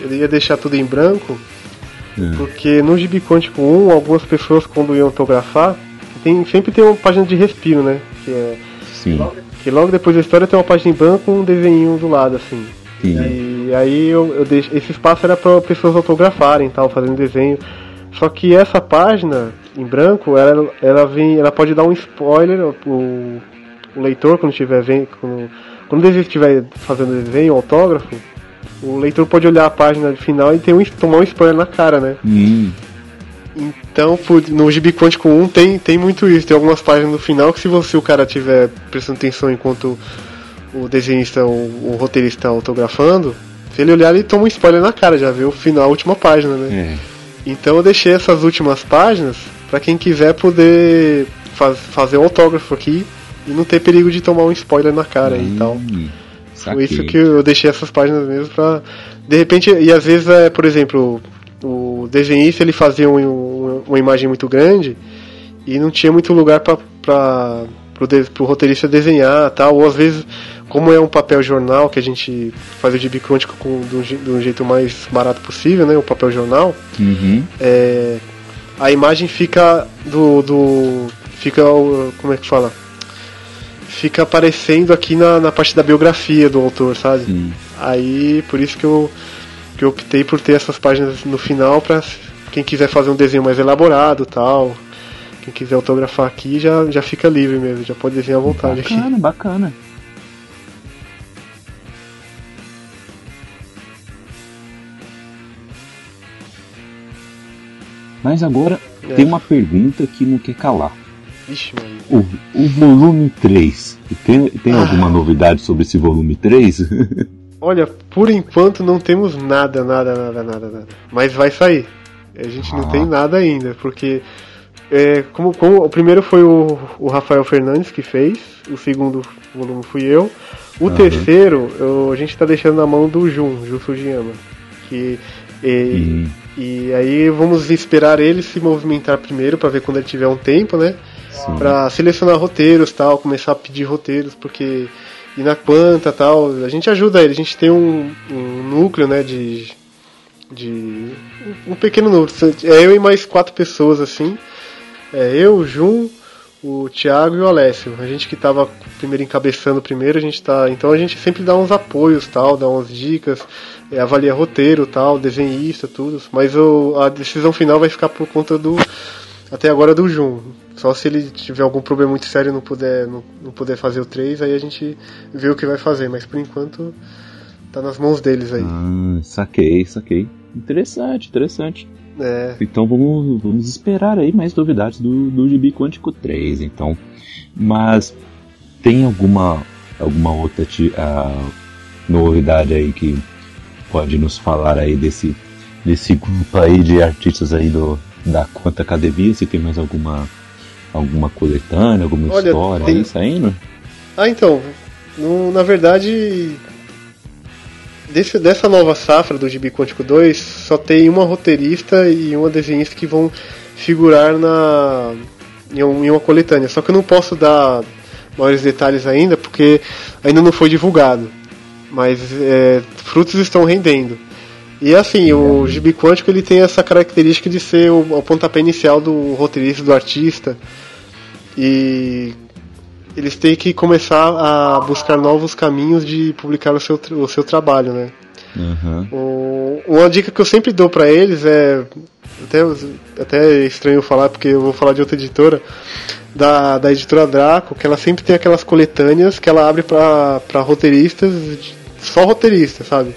Eu ia deixar tudo em branco. É. Porque no Gibi Quântico 1, algumas pessoas quando iam autografar, tem, sempre tem uma página de respiro, né? Que é. Sim. Que logo depois da história tem uma página em branco com um desenho do lado, assim. Sim. E aí eu, eu deixo, esse espaço era para pessoas autografarem tal, fazendo desenho. Só que essa página em branco, ela, ela vem, ela pode dar um spoiler o, o leitor quando estiver vendo, quando, quando o estiver fazendo desenho, autógrafo, o leitor pode olhar a página final e ter um, tomar um spoiler na cara, né? Hum. Então, no Gibi Quântico 1 tem, tem muito isso. Tem algumas páginas no final que se você o cara tiver prestando atenção enquanto o desenhista, o, o roteirista autografando, se ele olhar ele toma um spoiler na cara, já viu o final, a última página, né? É. Então eu deixei essas últimas páginas para quem quiser poder faz, fazer o autógrafo aqui e não ter perigo de tomar um spoiler na cara hum, e tal. Foi isso que eu deixei essas páginas mesmo pra. De repente, e às vezes, é, por exemplo, o desenhista ele fazia um, um, uma imagem muito grande e não tinha muito lugar para pro, pro roteirista desenhar tal, ou às vezes como é um papel jornal que a gente faz o gibi com, do, do jeito mais barato possível, né? O papel jornal. Uhum. É, a imagem fica do, do. Fica. Como é que fala? Fica aparecendo aqui na, na parte da biografia do autor, sabe? Sim. Aí por isso que eu, que eu optei por ter essas páginas no final para quem quiser fazer um desenho mais elaborado tal. Quem quiser autografar aqui já, já fica livre mesmo, já pode desenhar à vontade bacana, aqui. Bacana, bacana. Mas agora é. tem uma pergunta que não quer calar. Ixi, o, o volume 3. Tem, tem ah. alguma novidade sobre esse volume 3? Olha, por enquanto não temos nada, nada, nada, nada, nada. Mas vai sair. A gente ah. não tem nada ainda, porque é, como, como, o primeiro foi o, o, Rafael Fernandes que fez, o segundo volume fui eu. O uhum. terceiro eu, a gente está deixando na mão do Jun, Jun Sujiyama. Que e, uhum. E aí vamos esperar ele se movimentar primeiro para ver quando ele tiver um tempo, né? Para selecionar roteiros, tal, começar a pedir roteiros, porque e na quanta, tal, a gente ajuda ele, a gente tem um, um núcleo, né, de de um pequeno núcleo. É eu e mais quatro pessoas assim. É eu, Jun, o Thiago e o Alessio. A gente que estava primeiro encabeçando primeiro, a gente tá. Então a gente sempre dá uns apoios, tal, dá umas dicas é, avalia roteiro, tal, desenhista, tudo. Mas o, a decisão final vai ficar por conta do até agora do Jun. Só se ele tiver algum problema muito sério e não puder não, não puder fazer o 3, aí a gente vê o que vai fazer, mas por enquanto tá nas mãos deles aí. Ah, saquei, saquei. Interessante, interessante. É. Então vamos, vamos esperar aí mais novidades do, do GB Quântico 3, então. Mas tem alguma alguma outra uh, novidade aí que pode nos falar aí desse, desse grupo aí de artistas aí do, da Quanta Academia? Se tem mais alguma, alguma coletânea, alguma Olha, história tem... aí saindo? Ah, então, no, na verdade, desse, dessa nova safra do Gibi Quântico 2, só tem uma roteirista e uma desenhista que vão figurar na em, um, em uma coletânea. Só que eu não posso dar maiores detalhes ainda, porque ainda não foi divulgado mas é, frutos estão rendendo. E assim, o gibi quântico ele tem essa característica de ser o, o pontapé inicial do roteirista, do artista. E eles têm que começar a buscar novos caminhos de publicar o seu, o seu trabalho, né? Uhum. O, uma dica que eu sempre dou para eles é até, até é estranho falar porque eu vou falar de outra editora da, da editora Draco que ela sempre tem aquelas coletâneas que ela abre para roteiristas só roteirista, sabe?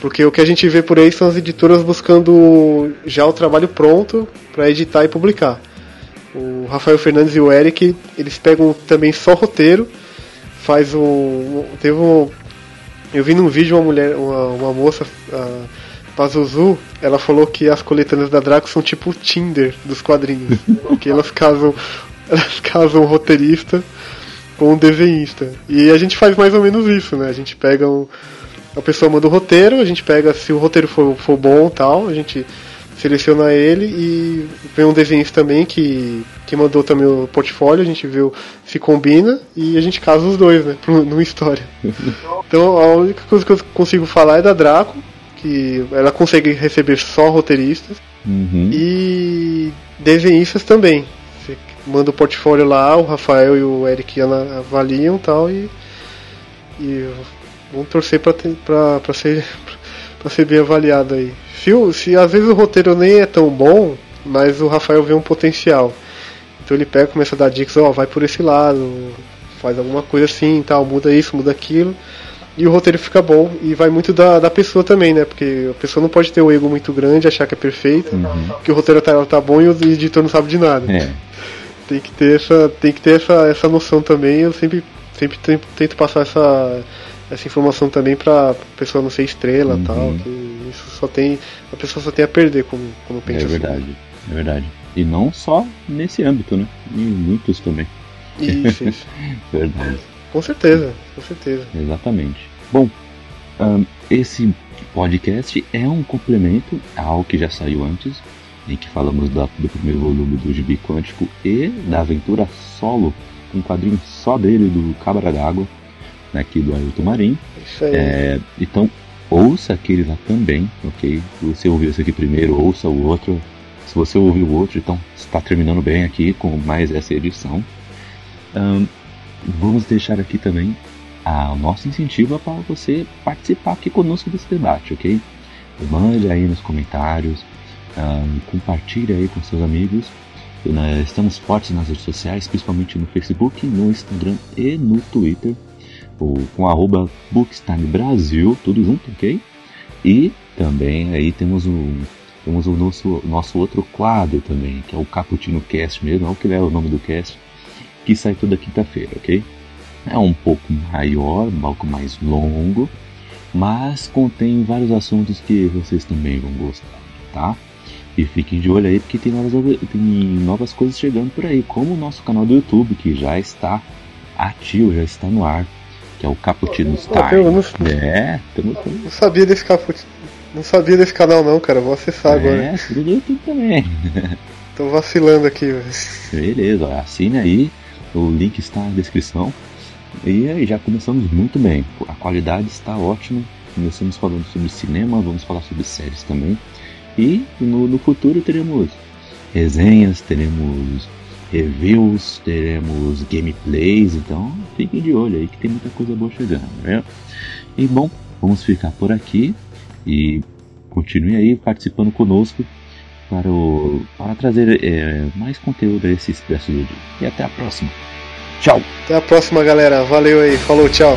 Porque o que a gente vê por aí são as editoras buscando já o trabalho pronto para editar e publicar. O Rafael Fernandes e o Eric, eles pegam também só roteiro, faz um. Teve um. Eu vi num vídeo uma mulher, uma, uma moça, a Pazuzu, ela falou que as coletâneas da Draco são tipo o Tinder dos quadrinhos. que elas casam. Elas casam um roteirista com um desenhista. E a gente faz mais ou menos isso, né? A gente pega um a pessoa manda o roteiro, a gente pega, se o roteiro for, for bom tal, a gente seleciona ele e vem um desenhista também que, que mandou também o portfólio, a gente viu se combina e a gente casa os dois, né, numa história. Então a única coisa que eu consigo falar é da Draco, que ela consegue receber só roteiristas uhum. e desenhistas também. Você manda o portfólio lá, o Rafael e o Eric avaliam tal e, e Vamos torcer pra, ser, pra ser bem avaliado aí. Se, se às vezes o roteiro nem é tão bom, mas o Rafael vê um potencial. Então ele pega começa a dar dicas, ó, oh, vai por esse lado, faz alguma coisa assim tal, muda isso, muda aquilo. E o roteiro fica bom. E vai muito da, da pessoa também, né? Porque a pessoa não pode ter o um ego muito grande, achar que é perfeito, uhum. que o roteiro tá, tá bom e o editor não sabe de nada. É. Tem que ter essa, tem que ter essa, essa noção também. Eu sempre, sempre tento, tento passar essa, essa informação também pra pessoa não ser estrela uhum. tal, que isso só tem. A pessoa só tem a perder como, como pensa É verdade, assim. é verdade. E não só nesse âmbito, né? Em muitos também. Isso, isso. verdade. Com certeza, com certeza. Exatamente. Bom, um, esse podcast é um complemento ao que já saiu antes, em que falamos da, do primeiro volume do Gibi Quântico e da aventura solo, um quadrinho só dele, do Cabra d'Água, aqui do Ailton Marim. Isso aí. É, então, ouça aquele lá também, ok? Se você ouviu esse aqui primeiro, ouça o outro. Se você ouviu o outro, então está terminando bem aqui com mais essa edição. Um, vamos deixar aqui também a, o nosso incentivo para você participar aqui conosco desse debate, ok? Mande aí nos comentários, um, compartilhe aí com seus amigos. Estamos fortes nas redes sociais, principalmente no Facebook, no Instagram e no Twitter o, com arroba Bookstime Brasil, tudo junto, ok? E também aí temos o, temos o nosso, nosso outro quadro também, que é o Caputino Cast mesmo, é o que é o nome do cast, que sai toda quinta-feira, ok? É um pouco maior, um pouco mais longo, mas contém vários assuntos que vocês também vão gostar, tá? E fiquem de olho aí porque tem novas, tem novas coisas chegando por aí, como o nosso canal do YouTube, que já está ativo, já está no ar que é o Cappuccino Star. Eu não, é, tamo, tamo... não sabia desse Cappuccino. Não sabia desse canal não, cara. Vou acessar é, agora. É, tudo no YouTube também. Tô vacilando aqui, velho. Beleza, assine aí. O link está na descrição. E aí, já começamos muito bem. A qualidade está ótima. Começamos falando sobre cinema, vamos falar sobre séries também. E no, no futuro teremos resenhas, teremos reviews, teremos gameplays, então fiquem de olho aí que tem muita coisa boa chegando, né? E bom, vamos ficar por aqui e continue aí participando conosco para, o, para trazer é, mais conteúdo a esse Expresso do Dia. E até a próxima. Tchau! Até a próxima, galera. Valeu aí. Falou, tchau.